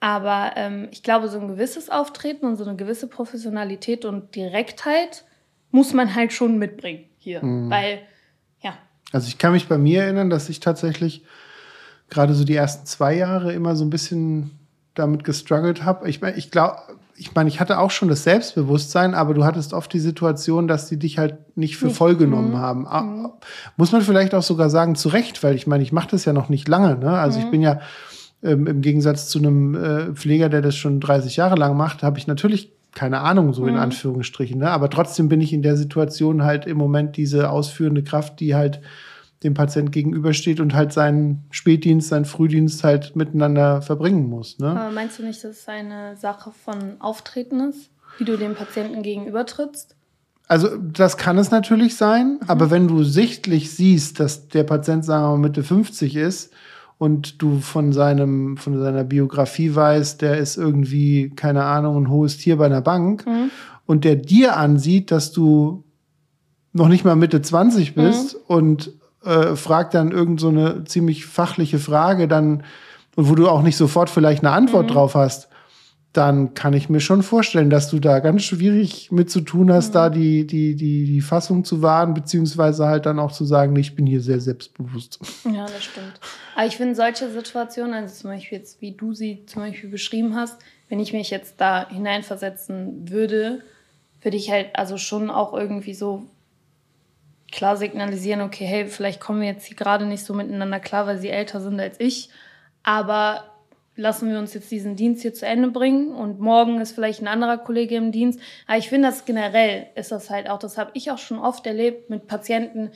Aber ähm, ich glaube, so ein gewisses Auftreten und so eine gewisse Professionalität und Direktheit muss man halt schon mitbringen hier. Mhm. Weil, ja. Also ich kann mich bei mir erinnern, dass ich tatsächlich gerade so die ersten zwei Jahre immer so ein bisschen damit gestruggelt habe. Ich meine, ich glaube, ich meine, ich hatte auch schon das Selbstbewusstsein, aber du hattest oft die Situation, dass die dich halt nicht für voll genommen mhm. haben. Mhm. Muss man vielleicht auch sogar sagen, zu Recht, weil ich meine, ich mache das ja noch nicht lange. Ne? Also mhm. ich bin ja ähm, im Gegensatz zu einem äh, Pfleger, der das schon 30 Jahre lang macht, habe ich natürlich keine Ahnung, so in mhm. Anführungsstrichen. Ne? Aber trotzdem bin ich in der Situation halt im Moment diese ausführende Kraft, die halt dem Patient gegenübersteht und halt seinen Spätdienst, seinen Frühdienst halt miteinander verbringen muss. Ne? Aber meinst du nicht, dass es eine Sache von Auftreten ist, wie du dem Patienten gegenübertrittst? Also das kann es natürlich sein, mhm. aber wenn du sichtlich siehst, dass der Patient, sagen wir mal, Mitte 50 ist und du von seinem, von seiner Biografie weißt, der ist irgendwie, keine Ahnung, ein hohes Tier bei einer Bank mhm. und der dir ansieht, dass du noch nicht mal Mitte 20 bist mhm. und äh, fragt dann irgend so eine ziemlich fachliche Frage, dann, und wo du auch nicht sofort vielleicht eine Antwort mhm. drauf hast, dann kann ich mir schon vorstellen, dass du da ganz schwierig mit zu tun hast, mhm. da die, die, die, die Fassung zu wahren, beziehungsweise halt dann auch zu sagen, ich bin hier sehr selbstbewusst. Ja, das stimmt. Aber ich finde solche Situationen, also zum Beispiel jetzt, wie du sie zum Beispiel beschrieben hast, wenn ich mich jetzt da hineinversetzen würde, würde ich halt also schon auch irgendwie so klar signalisieren, okay, hey, vielleicht kommen wir jetzt hier gerade nicht so miteinander klar, weil sie älter sind als ich, aber lassen wir uns jetzt diesen Dienst hier zu Ende bringen und morgen ist vielleicht ein anderer Kollege im Dienst. Aber ich finde das generell ist das halt auch, das habe ich auch schon oft erlebt mit Patienten,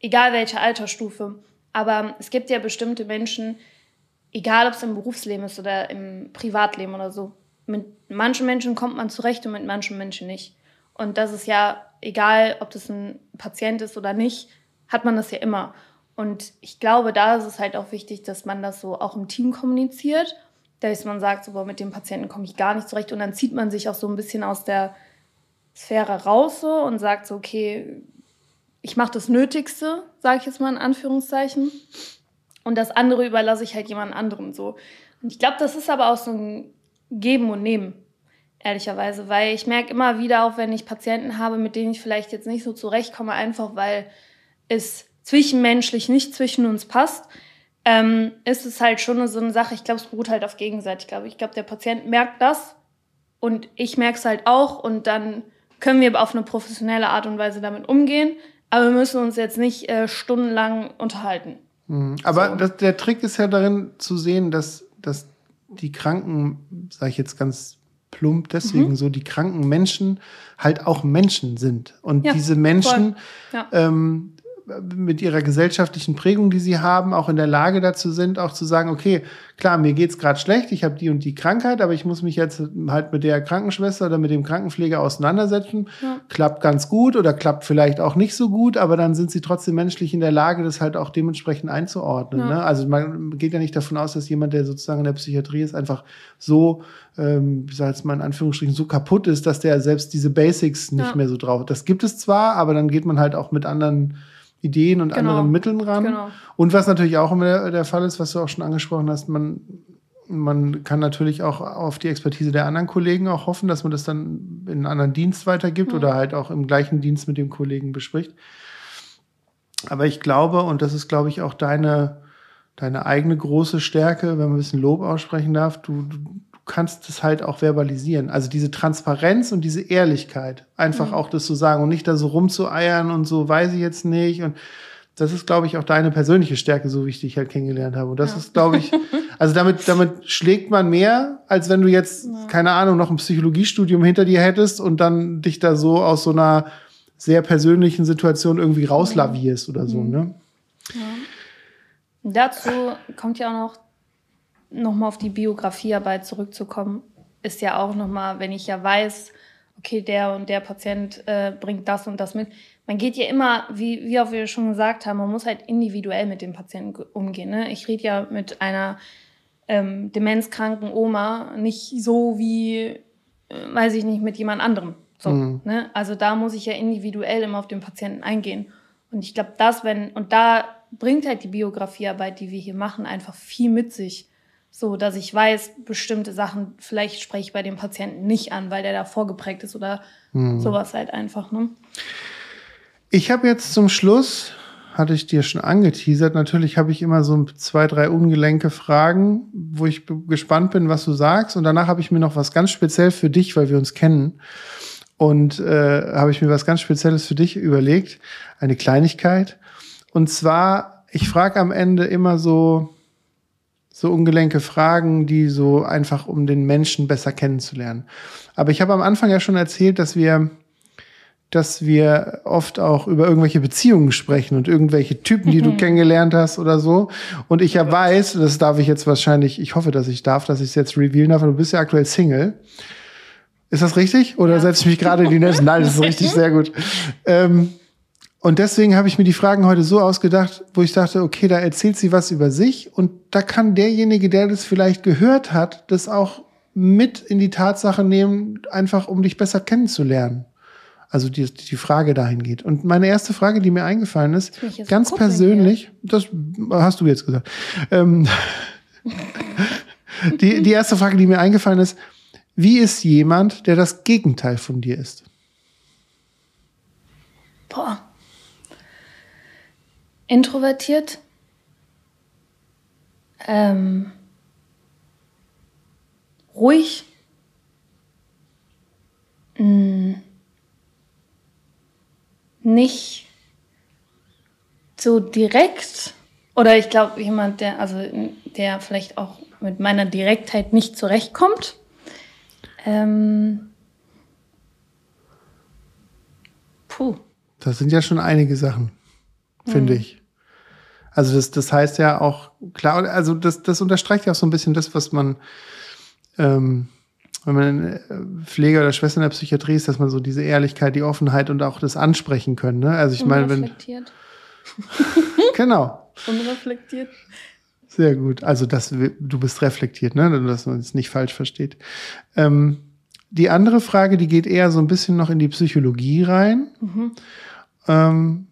egal welche Altersstufe. Aber es gibt ja bestimmte Menschen, egal ob es im Berufsleben ist oder im Privatleben oder so, mit manchen Menschen kommt man zurecht und mit manchen Menschen nicht. Und das ist ja egal ob das ein Patient ist oder nicht, hat man das ja immer. Und ich glaube, da ist es halt auch wichtig, dass man das so auch im Team kommuniziert, dass man sagt, so, boah, mit dem Patienten komme ich gar nicht zurecht. Und dann zieht man sich auch so ein bisschen aus der Sphäre raus so und sagt so, okay, ich mache das Nötigste, sage ich jetzt mal in Anführungszeichen. Und das andere überlasse ich halt jemand anderem so. Und ich glaube, das ist aber auch so ein Geben und Nehmen ehrlicherweise, weil ich merke immer wieder, auch wenn ich Patienten habe, mit denen ich vielleicht jetzt nicht so zurechtkomme, einfach weil es zwischenmenschlich nicht zwischen uns passt, ähm, ist es halt schon so eine Sache, ich glaube, es beruht halt auf Gegenseitigkeit. Ich glaube, der Patient merkt das und ich merke es halt auch und dann können wir auf eine professionelle Art und Weise damit umgehen, aber wir müssen uns jetzt nicht äh, stundenlang unterhalten. Mhm. Aber so. das, der Trick ist ja darin zu sehen, dass, dass die Kranken, sage ich jetzt ganz plump deswegen mhm. so, die kranken Menschen halt auch Menschen sind. Und ja, diese Menschen ja. ähm, mit ihrer gesellschaftlichen Prägung, die sie haben, auch in der Lage dazu sind, auch zu sagen, okay, klar, mir geht's gerade schlecht, ich habe die und die Krankheit, aber ich muss mich jetzt halt mit der Krankenschwester oder mit dem Krankenpfleger auseinandersetzen. Ja. Klappt ganz gut oder klappt vielleicht auch nicht so gut, aber dann sind sie trotzdem menschlich in der Lage, das halt auch dementsprechend einzuordnen. Ja. Ne? Also man geht ja nicht davon aus, dass jemand, der sozusagen in der Psychiatrie ist, einfach so, ähm, ich sage jetzt mal in Anführungsstrichen, so kaputt ist, dass der selbst diese Basics nicht ja. mehr so drauf. Das gibt es zwar, aber dann geht man halt auch mit anderen Ideen und genau. anderen Mitteln ran. Genau. Und was natürlich auch immer der, der, Fall ist, was du auch schon angesprochen hast, man man kann natürlich auch auf die Expertise der anderen Kollegen auch hoffen, dass man das dann in einen anderen Dienst weitergibt mhm. oder halt auch im gleichen Dienst mit dem Kollegen bespricht. Aber ich glaube, und das ist, glaube ich, auch deine, deine eigene große Stärke, wenn man ein bisschen Lob aussprechen darf, du, du kannst es halt auch verbalisieren. Also diese Transparenz und diese Ehrlichkeit, einfach mhm. auch das zu sagen und nicht da so rumzueiern und so weiß ich jetzt nicht und das ist, glaube ich, auch deine persönliche Stärke, so wie ich dich halt kennengelernt habe. Und das ja. ist, glaube ich, also damit, damit schlägt man mehr, als wenn du jetzt, ja. keine Ahnung, noch ein Psychologiestudium hinter dir hättest und dann dich da so aus so einer sehr persönlichen Situation irgendwie rauslavierst oder so, mhm. ne? Ja. Dazu kommt ja auch noch, noch mal auf die Biografiearbeit zurückzukommen, ist ja auch noch mal, wenn ich ja weiß, okay, der und der Patient äh, bringt das und das mit, man geht ja immer, wie, wie auch wir schon gesagt haben, man muss halt individuell mit dem Patienten umgehen. Ne? Ich rede ja mit einer ähm, demenzkranken Oma nicht so wie, äh, weiß ich nicht, mit jemand anderem. So, mhm. ne? Also da muss ich ja individuell immer auf den Patienten eingehen. Und ich glaube, das, wenn, und da bringt halt die Biografiearbeit, die wir hier machen, einfach viel mit sich. So, dass ich weiß, bestimmte Sachen, vielleicht spreche ich bei dem Patienten nicht an, weil der da vorgeprägt ist oder mhm. sowas halt einfach. Ne? Ich habe jetzt zum Schluss, hatte ich dir schon angeteasert, natürlich habe ich immer so zwei, drei ungelenke Fragen, wo ich gespannt bin, was du sagst. Und danach habe ich mir noch was ganz speziell für dich, weil wir uns kennen. Und äh, habe ich mir was ganz Spezielles für dich überlegt, eine Kleinigkeit. Und zwar, ich frage am Ende immer so, so ungelenke Fragen, die so einfach, um den Menschen besser kennenzulernen. Aber ich habe am Anfang ja schon erzählt, dass wir dass wir oft auch über irgendwelche Beziehungen sprechen und irgendwelche Typen, die du mhm. kennengelernt hast oder so. Und ich ja weiß, das darf ich jetzt wahrscheinlich, ich hoffe, dass ich darf, dass ich es jetzt revealen darf, du bist ja aktuell Single. Ist das richtig? Oder ja. setze ich mich gerade in die Netze? Nein, das ist richtig, sehr gut. Ähm, und deswegen habe ich mir die Fragen heute so ausgedacht, wo ich dachte, okay, da erzählt sie was über sich und da kann derjenige, der das vielleicht gehört hat, das auch mit in die Tatsache nehmen, einfach um dich besser kennenzulernen. Also die, die Frage dahin geht. Und meine erste Frage, die mir eingefallen ist, ganz persönlich, hier. das hast du jetzt gesagt. Ähm, die, die erste Frage, die mir eingefallen ist, wie ist jemand, der das Gegenteil von dir ist? Boah. Introvertiert. Ähm, ruhig. Mh nicht so direkt oder ich glaube jemand, der also der vielleicht auch mit meiner Direktheit nicht zurechtkommt. Ähm, puh. Das sind ja schon einige Sachen, finde mhm. ich. Also das, das heißt ja auch klar, also das, das unterstreicht ja auch so ein bisschen das, was man ähm, wenn man äh, Pfleger oder Schwester in der Psychiatrie ist, dass man so diese Ehrlichkeit, die Offenheit und auch das ansprechen können. Ne? Also ich meine, wenn genau unreflektiert. Sehr gut. Also dass du bist reflektiert, ne? Dass man es nicht falsch versteht. Ähm, die andere Frage, die geht eher so ein bisschen noch in die Psychologie rein. Mhm. Ähm,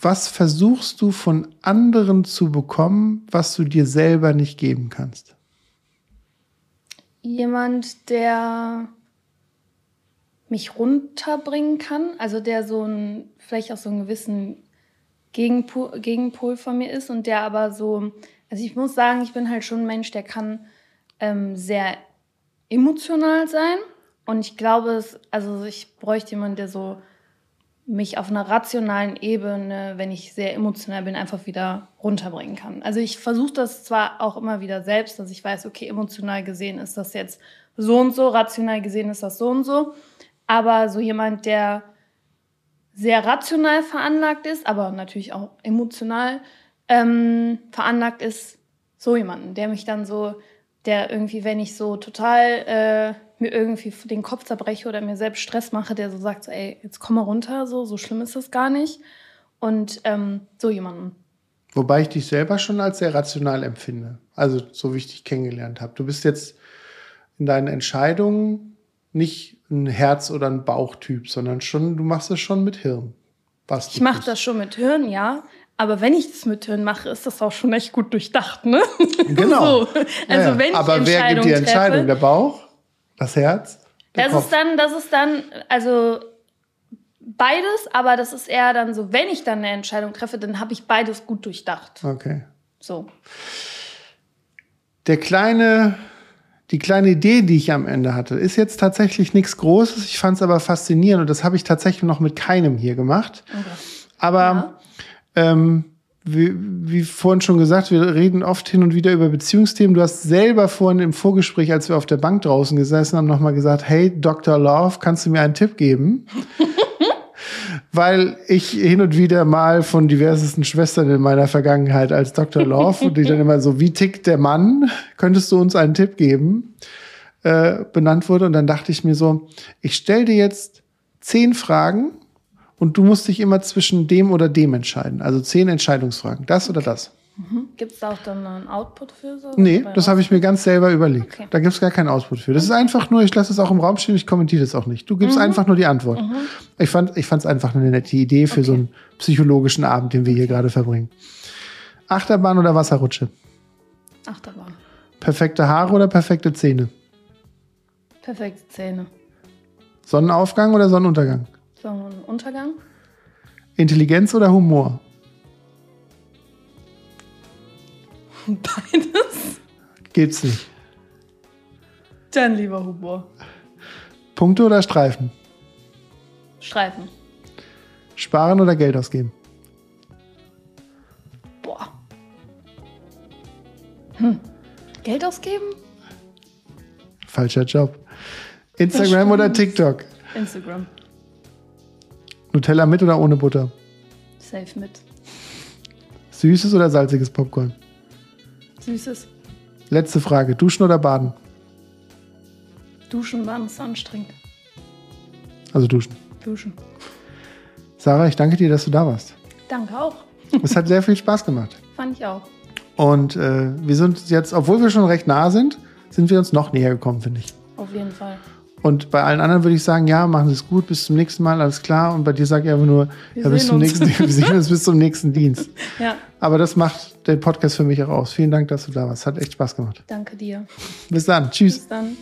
was versuchst du von anderen zu bekommen, was du dir selber nicht geben kannst? jemand, der mich runterbringen kann, also der so ein, vielleicht auch so einen gewissen Gegenpol, Gegenpol von mir ist und der aber so, also ich muss sagen, ich bin halt schon ein Mensch, der kann ähm, sehr emotional sein und ich glaube, es, also ich bräuchte jemanden, der so mich auf einer rationalen Ebene, wenn ich sehr emotional bin, einfach wieder runterbringen kann. Also ich versuche das zwar auch immer wieder selbst, dass ich weiß, okay, emotional gesehen ist das jetzt so und so, rational gesehen ist das so und so, aber so jemand, der sehr rational veranlagt ist, aber natürlich auch emotional ähm, veranlagt ist, so jemanden, der mich dann so, der irgendwie, wenn ich so total äh, mir irgendwie den Kopf zerbreche oder mir selbst Stress mache, der so sagt, so, ey, jetzt komm mal runter, so, so schlimm ist das gar nicht. Und ähm, so jemanden. Wobei ich dich selber schon als sehr rational empfinde. Also so wie ich dich kennengelernt habe. Du bist jetzt in deinen Entscheidungen nicht ein Herz- oder ein Bauchtyp, sondern schon, du machst es schon mit Hirn. Was ich mache das schon mit Hirn, ja. Aber wenn ich das mit Tönen mache, ist das auch schon echt gut durchdacht, ne? Genau. So. Also Ja, wenn ich Aber wer gibt die Entscheidung? treffe, Der Bauch? Das Herz? Das Kopf? ist dann, das ist dann, also beides, aber das ist eher dann so, wenn ich dann eine Entscheidung treffe, dann habe ich beides gut durchdacht. Okay. So. Der kleine, die kleine Idee, die ich am Ende hatte, ist jetzt tatsächlich nichts Großes. Ich fand es aber faszinierend und das habe ich tatsächlich noch mit keinem hier gemacht. Aber Ja. ähm, wie, wie vorhin schon gesagt, wir reden oft hin und wieder über Beziehungsthemen. Du hast selber vorhin im Vorgespräch, als wir auf der Bank draußen gesessen haben, nochmal gesagt, hey, Dr. Love, kannst du mir einen Tipp geben? Weil ich hin und wieder mal von diversesten Schwestern in meiner Vergangenheit als Dr. Love und die dann immer so, wie tickt der Mann? Könntest du uns einen Tipp geben? Äh, benannt wurde. Und dann dachte ich mir so, ich stell dir jetzt zehn Fragen und du musst dich immer zwischen dem oder dem entscheiden. Also zehn Entscheidungsfragen. Das oder das. Gibt es da auch dann einen Output für so? Nee, das habe ich mir ganz selber überlegt. Okay. Da gibt es gar keinen Ausbruch für. Das ist einfach nur, ich lasse es auch im Raum stehen, ich kommentiere das auch nicht. Du gibst Mhm. einfach nur die Antwort. Ich fand ich fand es einfach eine nette Idee für so einen psychologischen Abend, den wir hier gerade verbringen. Achterbahn oder Wasserrutsche? Achterbahn. Perfekte Haare oder perfekte Zähne? Perfekte Zähne. Sonnenaufgang oder Sonnenuntergang? Sonnenuntergang. Intelligenz oder Humor? Beides. Gibt's nicht. Dann lieber Humor. Punkte oder Streifen? Streifen. Sparen oder Geld ausgeben? Boah. Hm. Geld ausgeben? Falscher Job. Instagram oder TikTok? Instagram. Nutella mit oder ohne Butter? Safe mit. Süßes oder salziges Popcorn? Süßes. Letzte Frage. Duschen oder baden? Duschen waren ist anstrengend. Also duschen. Duschen. Sarah, ich danke dir, dass du da warst. Danke auch. Es hat sehr viel Spaß gemacht. Fand ich auch. Und äh, wir sind jetzt, obwohl wir schon recht nah sind, sind wir uns noch näher gekommen, finde ich. Auf jeden Fall. Und bei allen anderen würde ich sagen, ja, machen Sie es gut, bis zum nächsten Mal, alles klar. Und bei dir sage ich einfach nur, Wir ja, bis zum uns. nächsten, wir sehen uns bis zum nächsten Dienst. Ja, Aber das macht den Podcast für mich auch aus. Vielen Dank, dass du da warst. Hat echt Spaß gemacht. danke dir. Bis dann. Tschüss. Bis dann.